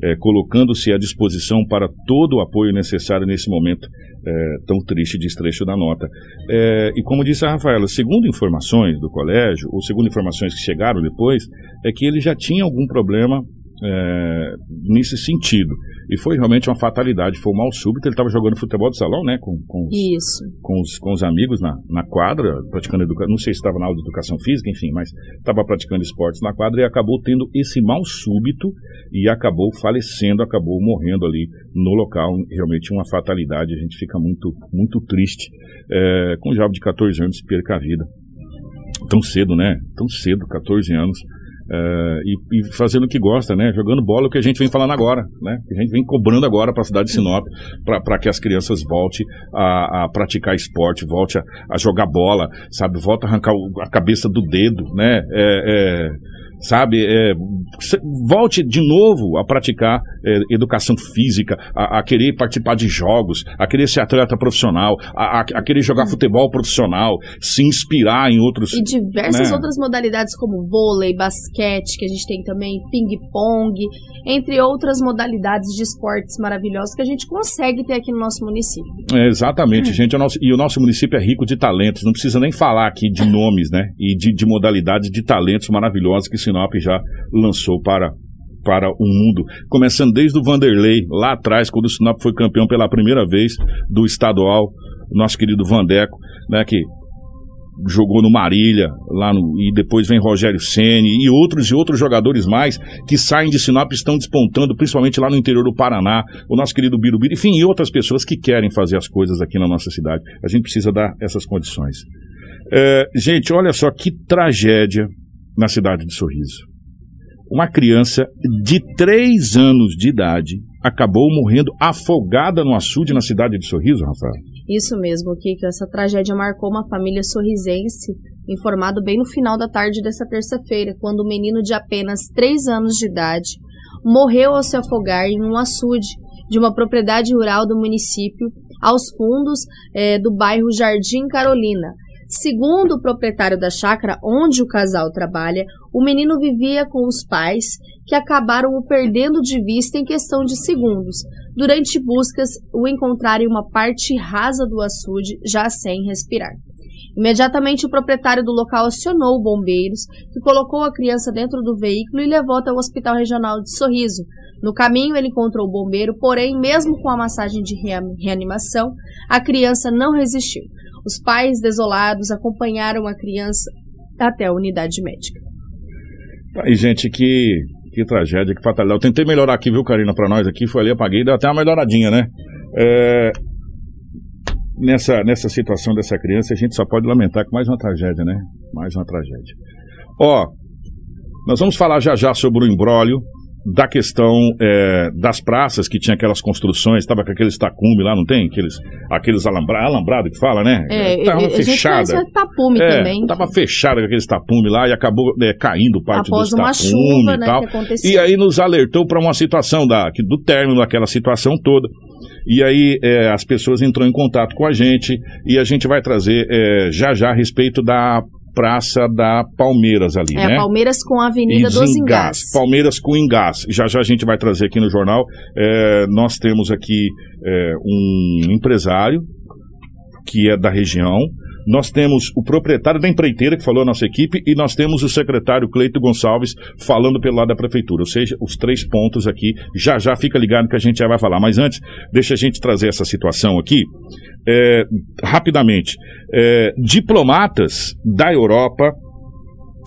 Speaker 2: é, colocando-se à disposição para todo o apoio necessário nesse momento é, tão triste desfecho da nota. É, e como disse a Rafaela, segundo informações do colégio, ou segundo informações que chegaram depois, é que ele já tinha algum problema é, nesse sentido. E foi realmente uma fatalidade, foi um mal súbito. Ele estava jogando futebol de salão, né? Com, com, os, com, os, com os amigos na, na quadra, praticando educação. Não sei se estava na aula de educação física, enfim, mas estava praticando esportes na quadra e acabou tendo esse mal súbito e acabou falecendo, acabou morrendo ali no local. Realmente uma fatalidade. A gente fica muito, muito triste é, com um jovem de 14 anos perca a vida. Tão cedo, né? Tão cedo, 14 anos. Uh, e, e, fazendo o que gosta, né? Jogando bola, o que a gente vem falando agora, né? A gente vem cobrando agora para a cidade de Sinop, para que as crianças voltem a, a praticar esporte, volte a, a, jogar bola, sabe? Volta a arrancar o, a cabeça do dedo, né? É, é, sabe? É, volte de novo a praticar é, educação física, a, a, querer participar de jogos, a querer ser atleta profissional, a, a, a, querer jogar futebol profissional, se inspirar em outros.
Speaker 3: E diversas né? outras modalidades como vôlei, basquete, que a gente tem também, ping-pong, entre outras modalidades de esportes maravilhosos que a gente consegue ter aqui no nosso município.
Speaker 2: É, exatamente, gente. O nosso, e o nosso município é rico de talentos, não precisa nem falar aqui de nomes, né? E de, de modalidades de talentos maravilhosos que se Sinop já lançou para para o mundo, começando desde o Vanderlei, lá atrás, quando o Sinop foi campeão pela primeira vez do estadual, nosso querido Vandeco, né, que jogou no Marília, lá no, e depois vem Rogério Ceni e outros e outros jogadores mais que saem de Sinop estão despontando, principalmente lá no interior do Paraná, o nosso querido Birubiru, enfim, e outras pessoas que querem fazer as coisas aqui na nossa cidade. A gente precisa dar essas condições. É, gente, olha só que tragédia na cidade de Sorriso. Uma criança de 3 anos de idade acabou morrendo afogada no açude na cidade de Sorriso, Rafael.
Speaker 3: Isso mesmo, Kiko. Essa tragédia marcou uma família sorrisense, informado bem no final da tarde dessa terça-feira, quando um menino de apenas 3 anos de idade morreu ao se afogar em um açude de uma propriedade rural do município, aos fundos é, do bairro Jardim Carolina, Segundo o proprietário da chácara onde o casal trabalha, o menino vivia com os pais, que acabaram o perdendo de vista em questão de segundos. Durante buscas, o encontraram em uma parte rasa do açude, já sem respirar. Imediatamente, o proprietário do local acionou bombeiros, que colocou a criança dentro do veículo e levou até o Hospital Regional de Sorriso. No caminho, ele encontrou o bombeiro, porém, mesmo com a massagem de reanimação, a criança não resistiu. Os pais, desolados, acompanharam a criança até a unidade médica.
Speaker 2: Aí, gente, que, que tragédia, que fatalidade. Eu tentei melhorar aqui, viu, Karina, para nós aqui, foi ali, apaguei, deu até uma melhoradinha, né? É, nessa, nessa situação dessa criança, a gente só pode lamentar que mais uma tragédia, né? Mais uma tragédia. Ó, nós vamos falar já já sobre o embrólio da questão é, das praças que tinha aquelas construções, estava com aqueles tacume lá, não tem? Aqueles, aqueles alambra, alambrado que fala, né?
Speaker 3: É,
Speaker 2: tava
Speaker 3: a gente
Speaker 2: fechada.
Speaker 3: conhece o tapume
Speaker 2: É,
Speaker 3: também.
Speaker 2: Tava fechada com aqueles tapume lá e acabou é, caindo parte
Speaker 3: Após
Speaker 2: dos
Speaker 3: uma chuva,
Speaker 2: e
Speaker 3: né,
Speaker 2: tal.
Speaker 3: aconteceu.
Speaker 2: E aí nos alertou para uma situação da, do término daquela situação toda. E aí é, as pessoas entrou em contato com a gente e a gente vai trazer é, já já a respeito da Praça da Palmeiras ali,
Speaker 3: É,
Speaker 2: né?
Speaker 3: Palmeiras com a Avenida dos. Engás.
Speaker 2: Palmeiras com Engás. Já já a gente vai trazer aqui no jornal. É, nós temos aqui é, um empresário que é da região. Nós temos o proprietário da empreiteira que falou a nossa equipe e nós temos o secretário Cleito Gonçalves falando pelo lado da prefeitura. Ou seja, os três pontos aqui. Já já fica ligado que a gente já vai falar. Mas antes, deixa a gente trazer essa situação aqui é, rapidamente. É, diplomatas da Europa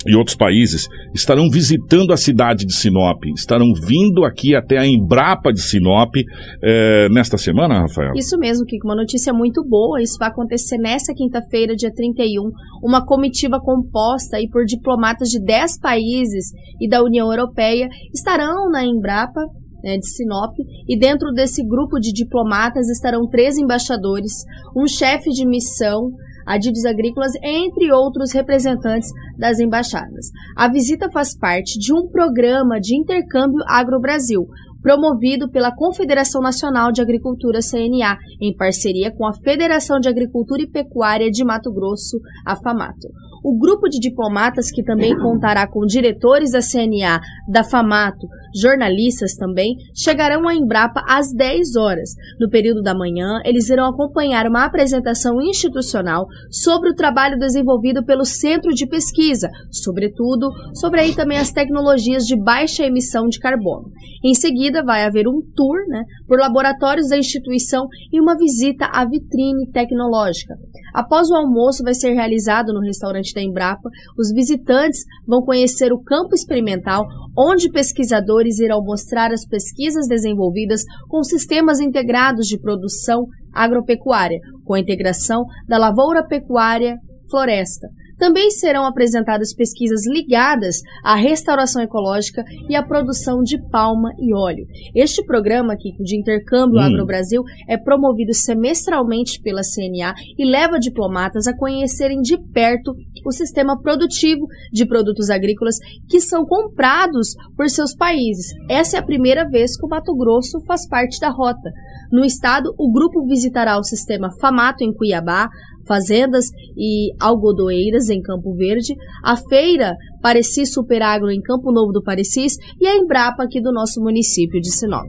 Speaker 2: e outros países estarão visitando a cidade de Sinop, estarão vindo aqui até a Embrapa de Sinop é, nesta semana, Rafael?
Speaker 3: Isso mesmo, Kiko, uma notícia muito boa. Isso vai acontecer nesta quinta-feira, dia 31. Uma comitiva composta aí por diplomatas de 10 países e da União Europeia estarão na Embrapa né, de Sinop. E dentro desse grupo de diplomatas estarão três embaixadores, um chefe de missão, adidos agrícolas, entre outros representantes das embaixadas. A visita faz parte de um programa de intercâmbio Agro-Brasil, promovido pela Confederação Nacional de Agricultura CNA, em parceria com a Federação de Agricultura e Pecuária de Mato Grosso, a FAMATO. O grupo de diplomatas, que também contará com diretores da CNA, da FAMATO, jornalistas também, chegarão à Embrapa às 10 horas. No período da manhã, eles irão acompanhar uma apresentação institucional sobre o trabalho desenvolvido pelo Centro de Pesquisa, sobretudo sobre aí também as tecnologias de baixa emissão de carbono. Em seguida, vai haver um tour né, por laboratórios da instituição e uma visita à vitrine tecnológica. Após o almoço vai ser realizado no restaurante da Embrapa, os visitantes vão conhecer o campo experimental, onde pesquisadores irão mostrar as pesquisas desenvolvidas com sistemas integrados de produção agropecuária, com a integração da lavoura pecuária floresta. Também serão apresentadas pesquisas ligadas à restauração ecológica e à produção de palma e óleo. Este programa aqui de intercâmbio
Speaker 11: Hum.
Speaker 3: Agro-Brasil é promovido semestralmente pela CNA e leva diplomatas a conhecerem de perto o sistema produtivo de produtos agrícolas que são comprados por seus países. Essa é a primeira vez que o Mato Grosso faz parte da rota. No estado, o grupo visitará o sistema Famato em Cuiabá, fazendas e algodoeiras em Campo Verde, a feira Pareci Superagro em Campo Novo do Parecis e a Embrapa aqui do nosso município de Sinop.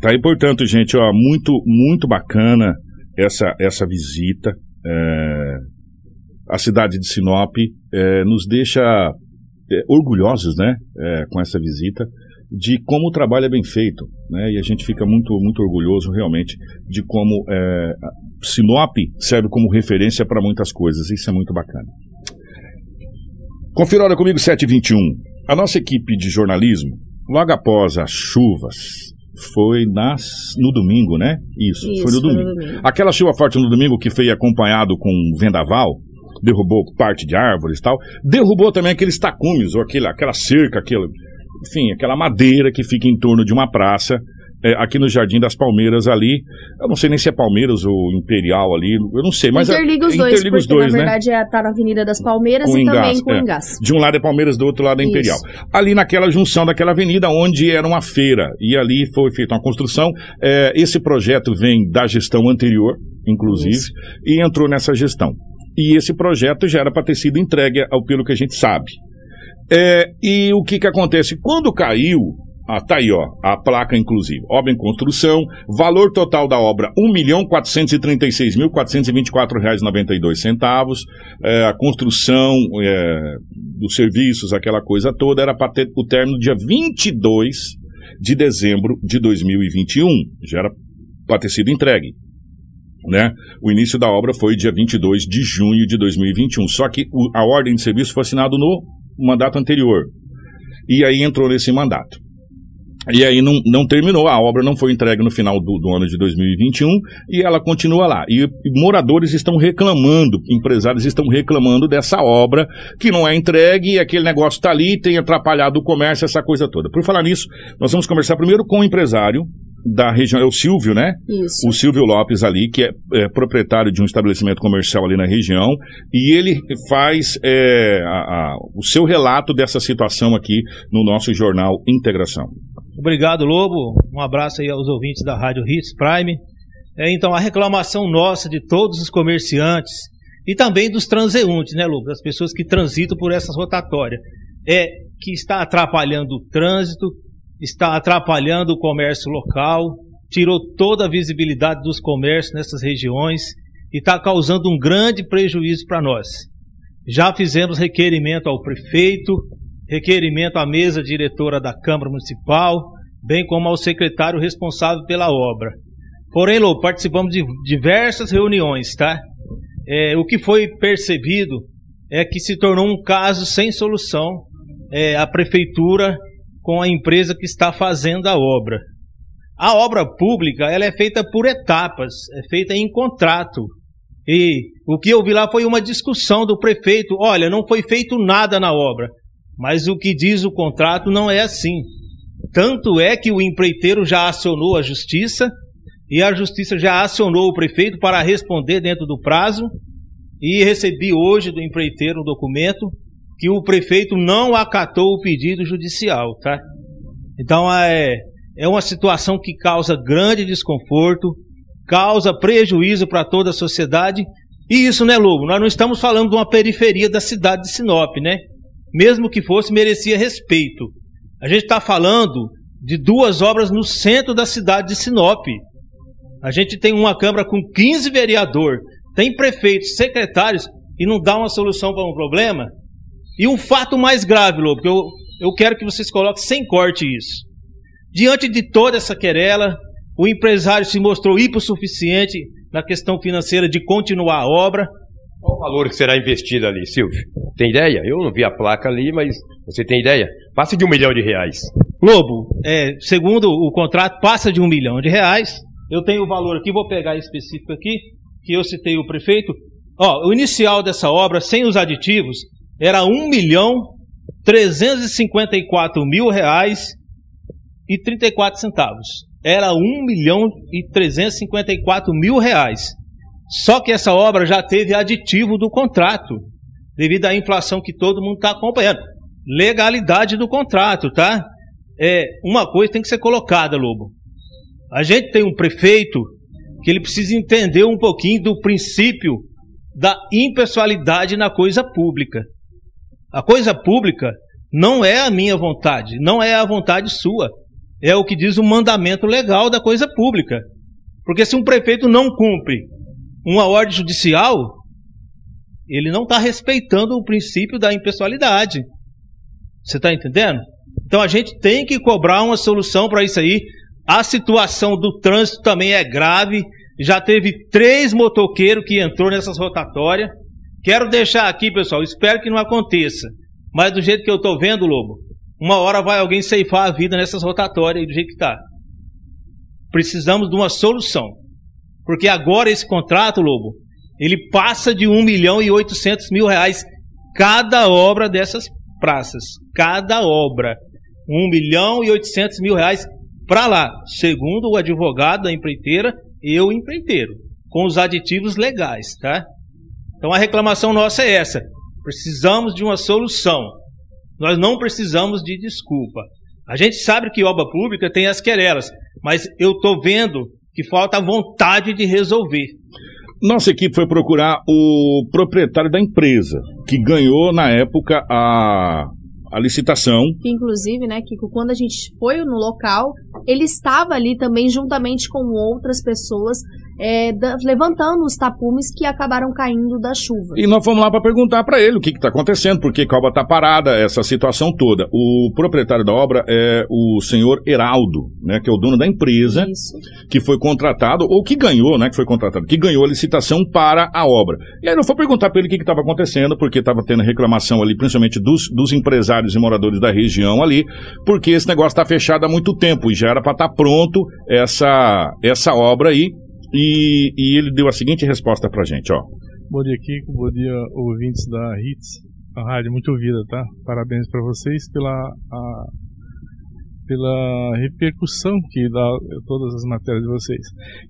Speaker 2: Tá aí, portanto, gente, ó, muito, muito bacana essa, essa visita. É, a cidade de Sinop é, nos deixa é, orgulhosos, né, é, com essa visita, de como o trabalho é bem feito, né, e a gente fica muito, muito orgulhoso, realmente, de como é, Sinop serve como referência para muitas coisas. Isso é muito bacana. Confira a hora comigo, 7h21. A nossa equipe de jornalismo, logo após as chuvas, foi nas, no domingo, né? Isso,
Speaker 11: Isso,
Speaker 2: foi no
Speaker 11: foi no
Speaker 2: domingo.
Speaker 11: domingo.
Speaker 2: Aquela chuva forte no domingo que foi acompanhado com um vendaval, derrubou parte de árvores e tal, derrubou também aqueles tacumes, ou aquele, aquela cerca, aquele, enfim, aquela madeira que fica em torno de uma praça, é, aqui no Jardim das Palmeiras ali. Eu não sei nem se é Palmeiras ou Imperial ali, eu não sei, mas é-
Speaker 3: interliga os dois,
Speaker 2: interliga os dois,
Speaker 3: na
Speaker 2: né?
Speaker 3: verdade é tá na Avenida das Palmeiras
Speaker 2: com
Speaker 3: e também com
Speaker 2: é. De um lado é Palmeiras, do outro lado é
Speaker 3: Isso.
Speaker 2: Imperial. Ali naquela junção daquela avenida, onde era uma feira, e ali foi feita uma construção. É, esse projeto vem da gestão anterior, inclusive, e entrou nessa gestão. E esse projeto já era para ter sido entregue, ao, pelo que a gente sabe. É, e o que, que acontece? Quando caiu, ah, tá aí, ó, a placa, inclusive. Obra em construção, valor total da obra: R$ 1.436.424,92. É, a construção é, dos serviços, aquela coisa toda, era para ter o término dia 22 de dezembro de 2021. Já era para ter sido entregue. Né? O início da obra foi dia 22 de junho de 2021. Só que o- a ordem de serviço foi assinada no mandato anterior. E aí entrou nesse mandato. E aí não, não terminou, a obra não foi entregue no final do, do ano de 2021 e ela continua lá. E, moradores estão reclamando, empresários estão reclamando dessa obra que não é entregue e aquele negócio está ali, tem atrapalhado o comércio, essa coisa toda. Por falar nisso, nós vamos conversar primeiro com o empresário da região, é o Silvio, né?
Speaker 3: Isso.
Speaker 2: O Silvio Lopes ali, que é, é proprietário de um estabelecimento comercial ali na região, e ele faz é, a- a- o seu relato dessa situação aqui no nosso jornal Integração.
Speaker 11: Obrigado, Lobo. Um abraço aí aos ouvintes da Rádio Hits Prime. É, então, a reclamação nossa de todos os comerciantes e também dos transeuntes, né, Lobo? Das pessoas que transitam por essas rotatórias. É que está atrapalhando o trânsito, está atrapalhando o comércio local, tirou toda a visibilidade dos comércios nessas regiões e está causando um grande prejuízo para nós. Já fizemos requerimento ao prefeito, requerimento à mesa diretora da Câmara Municipal, bem como ao secretário responsável pela obra. Porém, Lô, participamos de diversas reuniões, tá? É, o que foi percebido é que se tornou um caso sem solução é, a prefeitura com a empresa que está fazendo a obra. A obra pública ela é feita por etapas, é feita em contrato. E o que eu vi lá foi uma discussão do prefeito. Olha, não foi feito nada na obra, mas o que diz o contrato não é assim. Tanto é que o empreiteiro já acionou a justiça e a justiça já acionou o prefeito para responder dentro do prazo. E recebi hoje do empreiteiro um documento que o prefeito não acatou o pedido judicial, tá? Então é, é uma situação que causa grande desconforto, causa prejuízo para toda a sociedade. E isso, né, Lobo? Nós não estamos falando de uma periferia da cidade de Sinop, né? Mesmo que fosse, merecia respeito. A gente está falando de duas obras no centro da cidade de Sinop. A gente tem uma Câmara com 15 vereadores, tem prefeitos, secretários, e não dá uma solução para um problema. E um fato mais grave, Lobo, que eu, eu quero que vocês coloquem sem corte isso. Diante de toda essa querela, o empresário se mostrou hipossuficiente na questão financeira de continuar a obra.
Speaker 4: Qual o valor que será investido ali, Silvio? Tem ideia? Eu não vi a placa ali, mas você tem ideia? Passa de um milhão de reais.
Speaker 11: Lobo, é, segundo o contrato, passa de um milhão de reais. Eu tenho o valor aqui, vou pegar específico aqui, que eu citei o prefeito. Ó, o inicial dessa obra, sem os aditivos, era um milhão 354 mil reais e 34 centavos. Era um milhão e 354 mil reais. Só que essa obra já teve aditivo do contrato, devido à inflação que todo mundo está acompanhando. Legalidade do contrato, tá? É, uma coisa tem que ser colocada, Lobo. A gente tem um prefeito que ele precisa entender um pouquinho do princípio da impessoalidade na coisa pública. A coisa pública não é a minha vontade, não é a vontade sua. É o que diz o mandamento legal da coisa pública. Porque se um prefeito não cumpre uma ordem judicial, ele não está respeitando o princípio da impessoalidade. Você está entendendo? Então a gente tem que cobrar uma solução para isso aí. A situação do trânsito também é grave. Já teve três motoqueiros que entrou nessas rotatórias. Quero deixar aqui, pessoal, espero que não aconteça. Mas do jeito que eu estou vendo, Lobo, uma hora vai alguém ceifar a vida nessas rotatórias aí do jeito que está. Precisamos de uma solução. Porque agora esse contrato, Lobo, ele passa de 1 milhão e 800 mil reais cada obra dessas praças. Cada obra. 1 milhão e 800 mil reais para lá. Segundo o advogado da empreiteira, eu empreiteiro. Com os aditivos legais, tá? Então a reclamação nossa é essa. Precisamos de uma solução. Nós não precisamos de desculpa. A gente sabe que obra pública tem as querelas, mas eu estou vendo que falta vontade de resolver.
Speaker 2: Nossa equipe foi procurar o proprietário da empresa, que ganhou na época a, a licitação.
Speaker 3: Inclusive, né, Kiko, quando a gente foi no local, ele estava ali também juntamente com outras pessoas é, da- levantando os tapumes que acabaram caindo da chuva.
Speaker 2: E nós fomos lá para perguntar para ele o que está acontecendo, por que a obra está parada, essa situação toda. O proprietário da obra é o senhor Heraldo, né, que é o dono da empresa que foi contratado, ou que ganhou, né, que foi contratado, que ganhou a licitação para a obra. E aí eu fui perguntar para ele o que estava acontecendo, porque estava tendo reclamação ali, principalmente dos, dos empresários e moradores da região ali, porque esse negócio está fechado há muito tempo e já era para estar pronto essa, essa obra aí. E, e ele deu a seguinte resposta pra gente, ó.
Speaker 12: Bom dia, Kiko. Bom dia, ouvintes da Hits. A rádio muito ouvida, tá? Parabéns para vocês pela, a- pela repercussão que dá todas as matérias de vocês.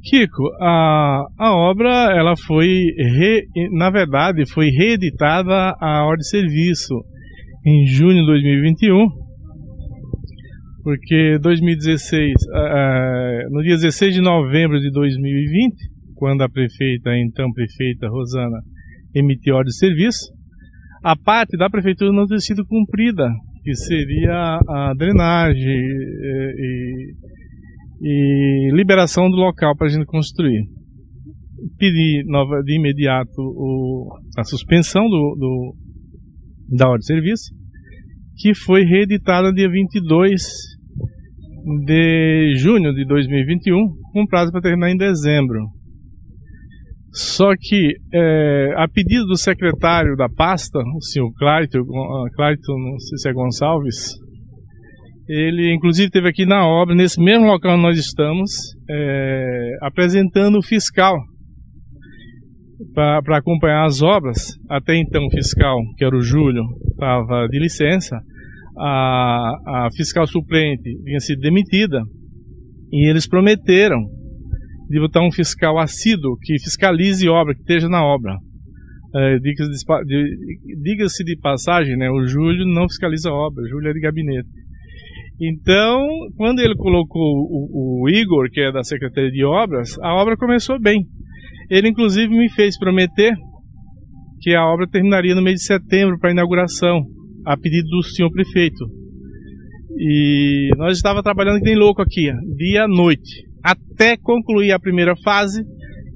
Speaker 12: Kiko, a, a obra, ela foi, re- na verdade, foi reeditada a ordem de serviço em junho de 2021 porque 2016, ah, no dia 16 de novembro de 2020, quando a prefeita, a então prefeita Rosana, emitiu ordem de serviço, a parte da prefeitura não ter sido cumprida, que seria a drenagem eh, e, e liberação do local para a gente construir. Pedi nova, de imediato o- a suspensão do, do- da ordem de serviço, que foi reeditada dia 22 de junho de 2021, com prazo para terminar em dezembro. Só que, é, a pedido do secretário da pasta, o senhor Clayton, ah, não sei se é Gonçalves, ele inclusive esteve aqui na obra, nesse mesmo local onde nós estamos, é, apresentando o fiscal para acompanhar as obras. Até então, o fiscal, que era o Júlio, estava de licença. A, a fiscal suplente tinha sido demitida. E eles prometeram de botar um fiscal assíduo que fiscalize obra, que esteja na obra. É, Diga-se de, passagem, né, o Júlio não fiscaliza obra, o Júlio é de gabinete. Então, quando ele colocou o, o Igor, que é da Secretaria de Obras, a obra começou bem. Ele, inclusive, me fez prometer que a obra terminaria no mês de setembro para inauguração, a pedido do senhor prefeito. E nós estávamos trabalhando que nem louco aqui, dia e noite, até concluir a primeira fase,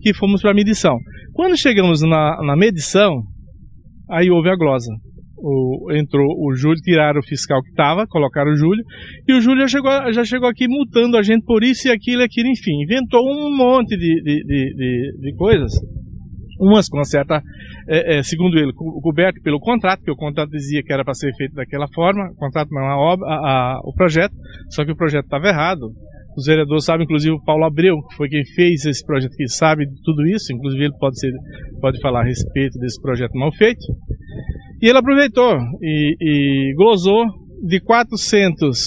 Speaker 12: que fomos para a medição. Quando chegamos na, na medição, aí houve a glosa. O- entrou o Júlio, tiraram o fiscal que estava, colocaram o Júlio, e o Júlio já chegou, já chegou aqui multando a gente por isso e aquilo e aquilo, enfim, inventou um monte de, de, de, de- de coisas. Umas com certa, é, é, segundo ele, co- coberto pelo contrato, que o contrato dizia que era para ser feito daquela forma, o contrato não a obra, a- a- o projeto, só que o projeto estava errado. Os vereadores sabem, inclusive o Paulo Abreu, que foi quem fez esse projeto, que sabe tudo isso, inclusive ele pode, ser, pode falar a respeito desse projeto mal feito. E ele aproveitou e, e glosou de 400,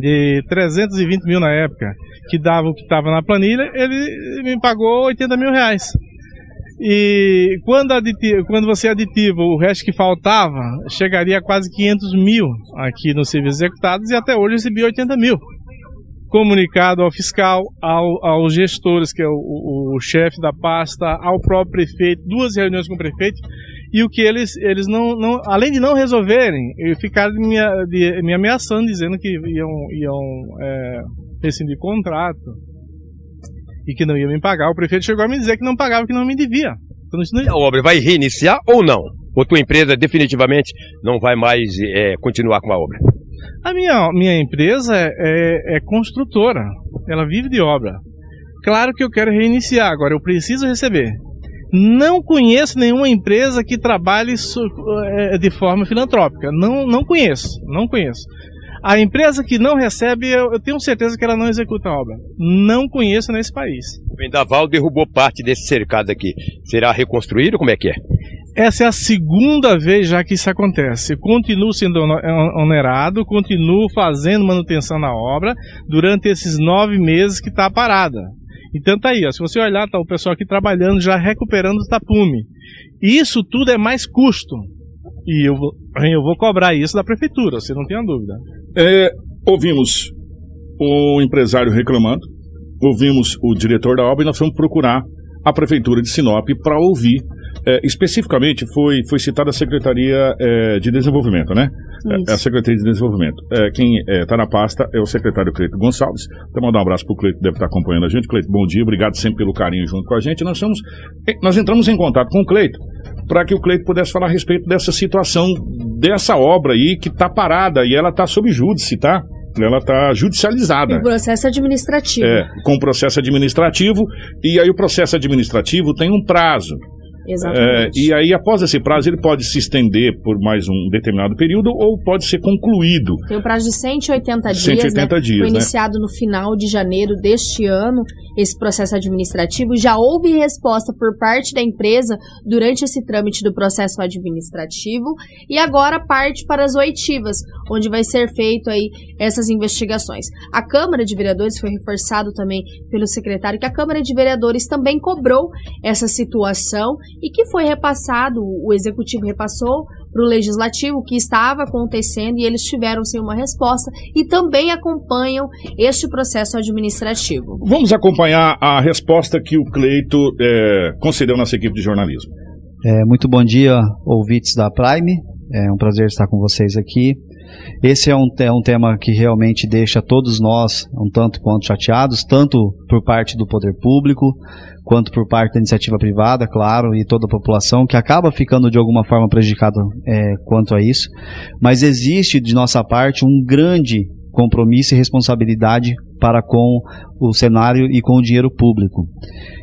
Speaker 12: de 320 mil na época, que dava o que estava na planilha, ele me pagou 80 mil reais. E quando, aditi- quando você aditiva o resto que faltava, chegaria a quase 500 mil aqui nos serviços executados e até hoje recebi 80 mil. Comunicado ao fiscal, ao- aos gestores, que é o, o- o chefe da pasta, ao próprio prefeito, duas reuniões com o prefeito, e o que eles, eles não, não além de não resolverem, ficaram me, de- me ameaçando, dizendo que iam, iam é, rescindir contrato e que não ia me pagar. O prefeito chegou a me dizer que não pagava, que não me devia. Então, não-
Speaker 4: A obra vai reiniciar ou não? Ou tua empresa definitivamente não vai mais é, continuar com a obra?
Speaker 12: A minha, minha empresa é, é- é construtora, ela vive de obra. Claro que eu quero reiniciar, agora eu preciso receber. Não conheço nenhuma empresa que trabalhe é, de forma filantrópica. Não, não conheço, não conheço. A empresa que não recebe, eu, eu tenho certeza que ela não executa a obra. Não conheço nesse país.
Speaker 4: O Vendaval derrubou parte desse cercado aqui. Será reconstruído? Como é que é?
Speaker 12: Essa é a segunda vez já que isso acontece. Continuo sendo onerado, continuo fazendo manutenção na obra durante esses nove meses que está parada. Então tá aí, ó, se você olhar, tá o pessoal aqui trabalhando, já recuperando o tapume. Isso tudo é mais custo. E eu vou, eu vou cobrar isso da prefeitura, você não tenha dúvida.
Speaker 2: É, ouvimos o empresário reclamando, ouvimos o diretor da obra e nós fomos procurar a prefeitura de Sinop para ouvir é, especificamente foi, foi citada a Secretaria é, de Desenvolvimento, né? É, a Secretaria de Desenvolvimento. É, quem está na pasta é o secretário Cleito Gonçalves. Então, mandar um abraço para o Cleito, que deve estar acompanhando a gente. Cleito, bom dia, obrigado sempre pelo carinho junto com a gente. Nós, estamos, nós entramos em contato com o Cleito para que o Cleito pudesse falar a respeito dessa situação, dessa obra aí que está parada e ela está sob júdice, tá? Ela está judicializada.
Speaker 3: O processo administrativo.
Speaker 2: É, com processo administrativo, e aí o processo administrativo tem um prazo.
Speaker 3: Exatamente.
Speaker 2: É, e aí, após esse prazo, ele pode se estender por mais um determinado período ou pode ser concluído.
Speaker 3: Tem o prazo de 180 dias.
Speaker 2: 180
Speaker 3: né?
Speaker 2: dias,
Speaker 3: Foi
Speaker 2: né?
Speaker 3: iniciado no final de janeiro deste ano esse processo administrativo. Já houve resposta por parte da empresa durante esse trâmite do processo administrativo e agora parte para as oitivas, onde vai ser feito aí essas investigações. A Câmara de Vereadores foi reforçado também pelo secretário que a Câmara de Vereadores também cobrou essa situação e que foi repassado, o executivo repassou para o legislativo o que estava acontecendo e eles tiveram sim uma resposta e também acompanham este processo administrativo.
Speaker 2: Vamos acompanhar a resposta que o Cleito é, concedeu nossa equipe de jornalismo.
Speaker 13: É, muito bom dia, ouvintes da Prime. É um prazer estar com vocês aqui. Esse é um, é um tema que realmente deixa todos nós um tanto quanto chateados, tanto por parte do poder público, quanto por parte da iniciativa privada, claro, e toda a população, que acaba ficando de alguma forma prejudicada é, quanto a isso. Mas existe de nossa parte um grande compromisso e responsabilidade para com o cenário e com o dinheiro público.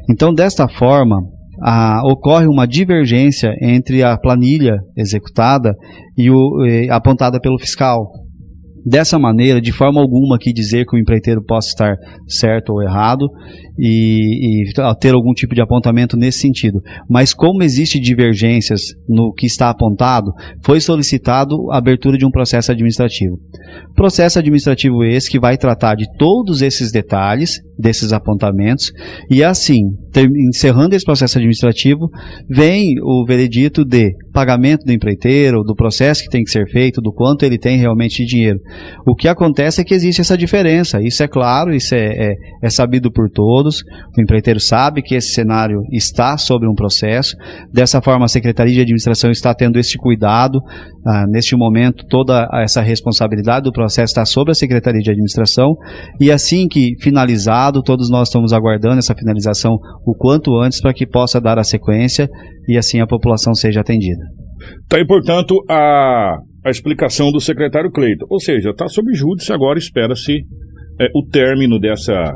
Speaker 13: Então, desta forma, a, ocorre uma divergência entre a planilha executada e o, e, apontada pelo fiscal. Dessa maneira, de forma alguma que dizer que o empreiteiro possa estar certo ou errado e, e, ter algum tipo de apontamento nesse sentido. Mas como existe divergências no que está apontado, foi solicitado a abertura de um processo administrativo. Processo administrativo esse que vai tratar de todos esses detalhes, desses apontamentos, e assim, encerrando esse processo administrativo, vem o veredito de pagamento do empreiteiro, do processo que tem que ser feito, do quanto ele tem realmente de dinheiro. O que acontece é que existe essa diferença, isso é claro, isso é, é, é sabido por todos, o empreiteiro sabe que esse cenário está sobre um processo, dessa forma a Secretaria de Administração está tendo esse cuidado, ah, neste momento toda essa responsabilidade do processo está sobre a Secretaria de Administração, e assim que finalizado, todos nós estamos aguardando essa finalização o quanto antes para que possa dar a sequência e assim a população seja atendida.
Speaker 2: Está aí, portanto, a, a explicação do secretário Cleiton. Ou seja, está sob júdice, agora espera-se é, o término dessa,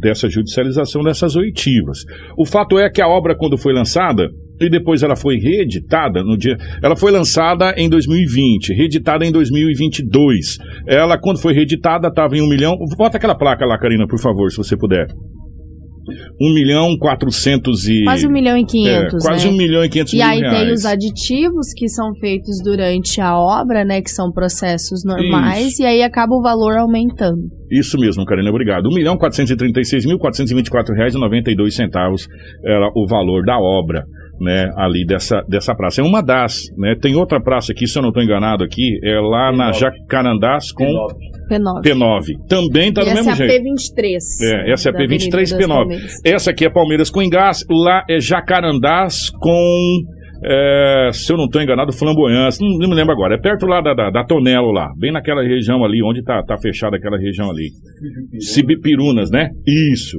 Speaker 2: dessa judicialização dessas oitivas. O fato é que a obra, quando foi lançada, e depois ela foi reeditada no dia. Ela foi lançada em 2020, reeditada em 2022. Ela, quando foi reeditada, estava em um milhão. Bota aquela placa lá, Karina, por favor, se você puder. 1 milhão 400 e...
Speaker 3: Quase 1 milhão e 500,
Speaker 2: é, Quase
Speaker 3: né?
Speaker 2: 1 milhão e 500
Speaker 3: E
Speaker 2: mil
Speaker 3: aí
Speaker 2: reais.
Speaker 3: tem os aditivos que são feitos durante a obra, né? Que são processos normais,
Speaker 2: Isso.
Speaker 3: e aí acaba o valor aumentando.
Speaker 2: Isso mesmo, Karina, obrigado. 1 milhão 436 mil 424 reais e 92 centavos era o valor da obra, né, ali dessa, dessa praça. É uma das, né, tem outra praça aqui, se eu não estou enganado aqui, é lá na Jacarandás com
Speaker 3: P9.
Speaker 2: P9. Também está
Speaker 3: e
Speaker 2: do
Speaker 3: essa
Speaker 2: mesmo
Speaker 3: é a
Speaker 2: jeito.
Speaker 3: P23.
Speaker 2: É, essa é a
Speaker 3: da
Speaker 2: P23
Speaker 3: Avenida das
Speaker 2: P9.
Speaker 3: Palmeiras.
Speaker 2: Essa aqui é Palmeiras com Engás, lá é Jacarandás com, é, se eu não estou enganado, Flamboyance, não, não me lembro agora, é perto lá da, da, da Tonelo lá, bem naquela região ali, onde está tá fechada aquela região ali. Cibipirunas, né? Isso.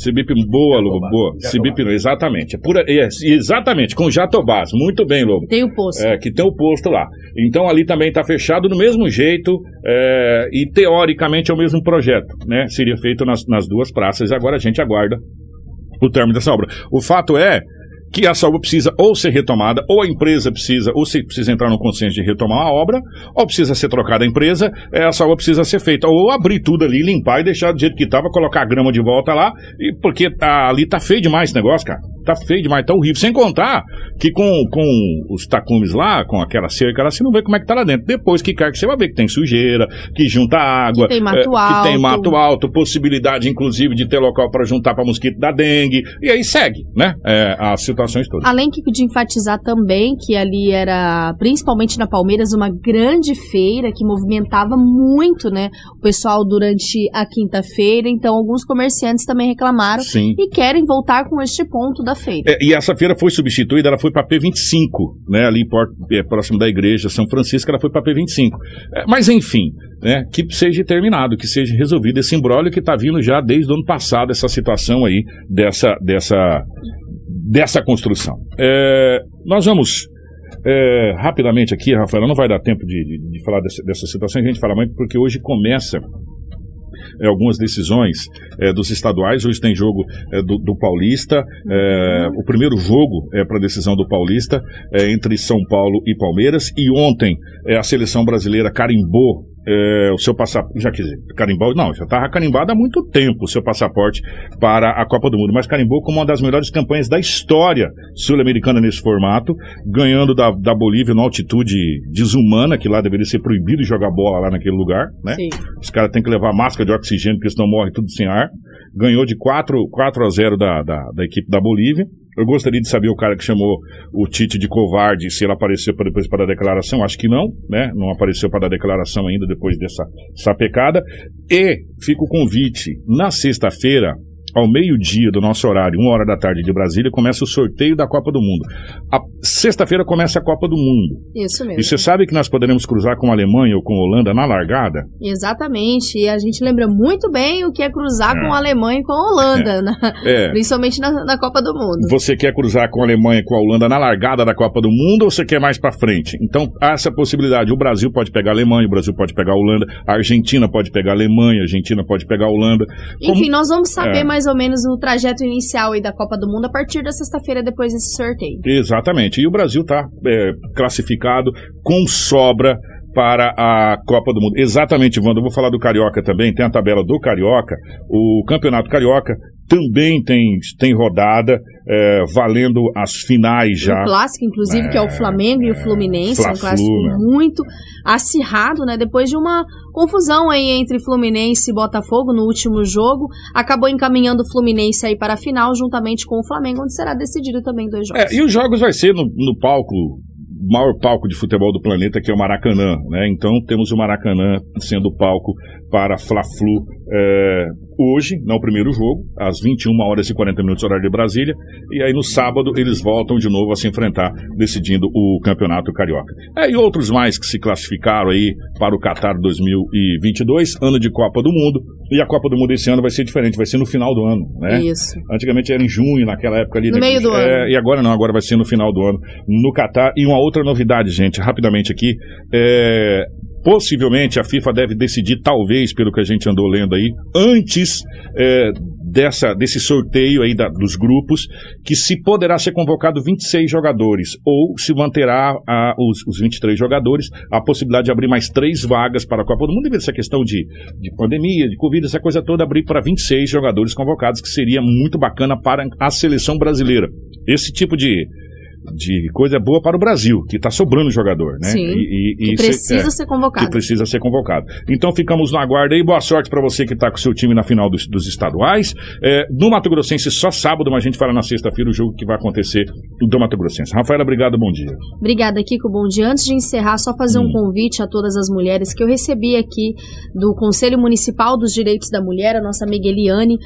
Speaker 2: Cibip, boa, Lobo, boa. Cibipirunas, exatamente. É pura, é, exatamente, com Jatobás. Muito bem, Lobo.
Speaker 3: Tem o posto.
Speaker 2: É, que tem o posto lá. Então ali também está fechado do mesmo jeito é, e teoricamente é o mesmo projeto, né? Seria feito nas, nas duas praças. Agora a gente aguarda o término dessa obra. O fato é que essa obra precisa ou ser retomada, ou a empresa precisa, ou se precisa entrar no consenso de retomar a obra, ou precisa ser trocada a empresa, essa obra precisa ser feita, ou abrir tudo ali, limpar e deixar do jeito que estava, colocar a grama de volta lá, e porque tá, ali tá feio demais esse negócio, cara. Tá feio demais, tá horrível. Sem contar que com, com os tacumes lá, com aquela cerca lá, você não vê como é que tá lá dentro. Depois que cai, que você vai ver que tem sujeira, que junta água,
Speaker 3: Que tem mato
Speaker 2: é, que tem
Speaker 3: alto.
Speaker 2: mato alto, possibilidade, inclusive, de ter local para juntar para mosquito da dengue. E aí segue, né? É, as situações todas.
Speaker 3: Além que de enfatizar também que ali era, principalmente na Palmeiras, uma grande feira que movimentava muito, né, o pessoal durante a quinta-feira. Então, alguns comerciantes também reclamaram
Speaker 2: Sim.
Speaker 3: e querem voltar com este ponto da sexta-feira.
Speaker 2: É, e essa feira foi substituída, ela foi para P25, né? Ali é, próximo da igreja São Francisco, ela foi para P25. É, mas enfim, né? Que seja terminado, que seja resolvido esse imbróglio que está vindo já desde o ano passado, essa situação aí dessa, dessa, dessa construção. É, nós vamos é, rapidamente aqui, Rafael, não vai dar tempo de, de, de falar dessa, dessa situação, a gente fala muito porque hoje começa é, algumas decisões é, dos estaduais. Hoje tem jogo é, do, do, Paulista. É, o primeiro jogo é para decisão do Paulista é, entre São Paulo e Palmeiras. E ontem a seleção brasileira carimbou é, o seu passaporte, já quer dizer, carimbou, não, já estava carimbado há muito tempo o seu passaporte para a Copa do Mundo, mas carimbou como uma das melhores campanhas da história sul-americana nesse formato, ganhando da, da Bolívia numa altitude desumana, que lá deveria ser proibido jogar bola lá naquele lugar, né? Sim. Os caras têm que levar máscara de oxigênio, porque senão morre tudo sem ar. Ganhou de 4, 4 a 0 da, da, da equipe da Bolívia. Eu gostaria de saber o cara que chamou o Tite de covarde, se ele apareceu para depois para dar declaração. Acho que não, né? Não apareceu para dar declaração ainda depois dessa sapecada. E fica o convite na sexta-feira ao meio-dia do nosso horário, uma hora da tarde de Brasília, começa o sorteio da Copa do Mundo. A sexta-feira começa a Copa do Mundo.
Speaker 3: Isso mesmo.
Speaker 2: E você sabe que nós poderemos cruzar com a Alemanha ou com a Holanda na largada?
Speaker 3: Exatamente. E a gente lembra muito bem o que é cruzar é. com a Alemanha e com a Holanda, é. Na, é. principalmente na, na, Copa do Mundo.
Speaker 2: Você quer cruzar com a Alemanha e com a Holanda na largada da Copa do Mundo ou você quer mais para frente? Então, há essa possibilidade. O Brasil pode pegar a Alemanha, o Brasil pode pegar a Holanda, a Argentina pode pegar a Alemanha, a Argentina pode pegar a Holanda.
Speaker 3: Como... Enfim, nós vamos saber é. mais mais ou menos o trajeto inicial aí da Copa do Mundo a partir da sexta-feira depois desse sorteio.
Speaker 2: Exatamente. E o Brasil está é, classificado com sobra para a Copa do Mundo. Exatamente, Wanda. Eu vou falar do Carioca também. Tem a tabela do Carioca. O Campeonato Carioca também tem, tem rodada, é, valendo as finais já.
Speaker 3: Um clássico, inclusive, é, que é o Flamengo e o Fluminense. É um clássico né? muito acirrado, né? Depois de uma confusão aí entre Fluminense e Botafogo no último jogo, acabou encaminhando o Fluminense aí para a final, juntamente com o Flamengo, onde será decidido também dois jogos.
Speaker 2: É, e os jogos vai ser no, no palco maior palco de futebol do planeta, que é o Maracanã, né? Então temos o Maracanã sendo o palco para Fla-Flu é, hoje, não o primeiro jogo, às 21 horas e 40 minutos horário de Brasília, e aí no sábado eles voltam de novo a se enfrentar, decidindo o Campeonato Carioca. É, e outros mais que se classificaram aí para o Qatar 2022, ano de Copa do Mundo, e a Copa do Mundo esse ano vai ser diferente, vai ser no final do ano, né?
Speaker 3: Isso.
Speaker 2: Antigamente era em junho, naquela época ali.
Speaker 3: No
Speaker 2: né?
Speaker 3: meio do
Speaker 2: é,
Speaker 3: ano.
Speaker 2: E agora não, agora vai ser no final do ano, no Qatar. E uma outra novidade, gente, rapidamente aqui, é, Possivelmente a FIFA deve decidir, talvez, pelo que a gente andou lendo aí, antes é, dessa, desse sorteio aí da, dos grupos, que se poderá ser convocado 26 jogadores, ou se manterá a, os, os 23 jogadores, a possibilidade de abrir mais três vagas para a Copa do Mundo, devido a essa questão de, de pandemia, de Covid, essa coisa toda, abrir para 26 jogadores convocados, que seria muito bacana para a seleção brasileira. Esse tipo de de coisa boa para o Brasil, que está sobrando jogador, né?
Speaker 3: Sim, e, e, que precisa é, ser convocado.
Speaker 2: Que precisa ser convocado. Então ficamos no aguardo aí. Boa sorte para você que está com o seu time na final dos, dos estaduais. É, no Mato Grossense só sábado, mas a gente fala na sexta-feira o jogo que vai acontecer do Mato Grossense. Rafaela, obrigado, bom dia.
Speaker 3: Obrigada, Kiko, bom dia. Antes de encerrar, só fazer hum. um convite a todas as mulheres que eu recebi aqui do Conselho Municipal dos Direitos da Mulher, a nossa amiga Eliane.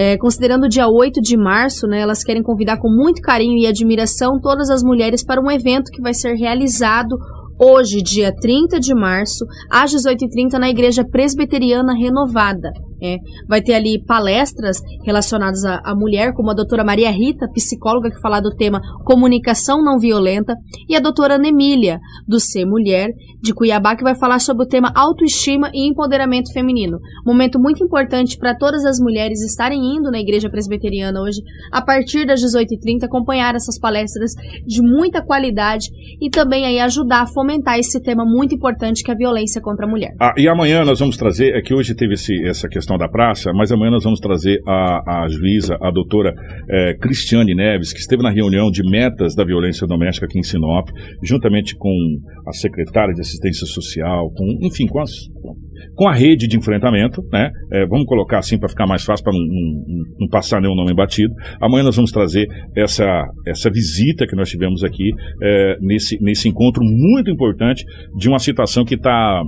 Speaker 3: É, considerando o dia 8 de março, né, elas querem convidar com muito carinho e admiração todas as mulheres para um evento que vai ser realizado hoje, dia 30 de março, às 18h30, na Igreja Presbiteriana Renovada. É, vai ter ali palestras relacionadas à, à, mulher, como a doutora Maria Rita, psicóloga, que fala do tema comunicação não violenta, e a doutora Anemília, do Ser Mulher, de Cuiabá, que vai falar sobre o tema autoestima e empoderamento feminino. Momento muito importante para todas as mulheres estarem indo na Igreja Presbiteriana hoje, a partir das 18h30, acompanhar essas palestras de muita qualidade e também aí ajudar a fomentar esse tema muito importante que é a violência contra a mulher.
Speaker 2: Ah, e amanhã nós vamos trazer, é que hoje teve esse, essa questão questão da praça, mas amanhã nós vamos trazer a, a juíza, a doutora é, Cristiane Neves, que esteve na reunião de metas da violência doméstica aqui em Sinop, juntamente com a secretária de assistência social, com, enfim, com as com a rede de enfrentamento, né? É, vamos colocar assim para ficar mais fácil, para não, não, não, passar nenhum nome batido. Amanhã nós vamos trazer essa, essa visita que nós tivemos aqui é, nesse, nesse encontro muito importante de uma situação que está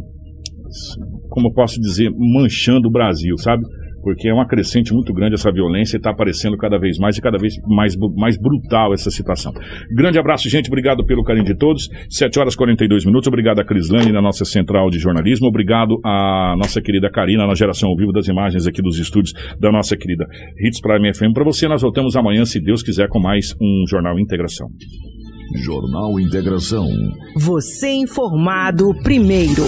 Speaker 2: como eu posso dizer, manchando o Brasil, sabe? porque é uma crescente muito grande essa violência e está aparecendo cada vez mais e cada vez mais, mais brutal essa situação. Grande abraço, gente. Obrigado pelo carinho de todos. 7 horas e 42 minutos. Obrigado a Crislane na nossa central de jornalismo. Obrigado a nossa querida Karina na geração ao vivo das imagens aqui dos estúdios da nossa querida Hits Prime FM. Para você, nós voltamos amanhã, se Deus quiser, com mais um Jornal Integração.
Speaker 1: Jornal Integração.
Speaker 14: Você informado primeiro.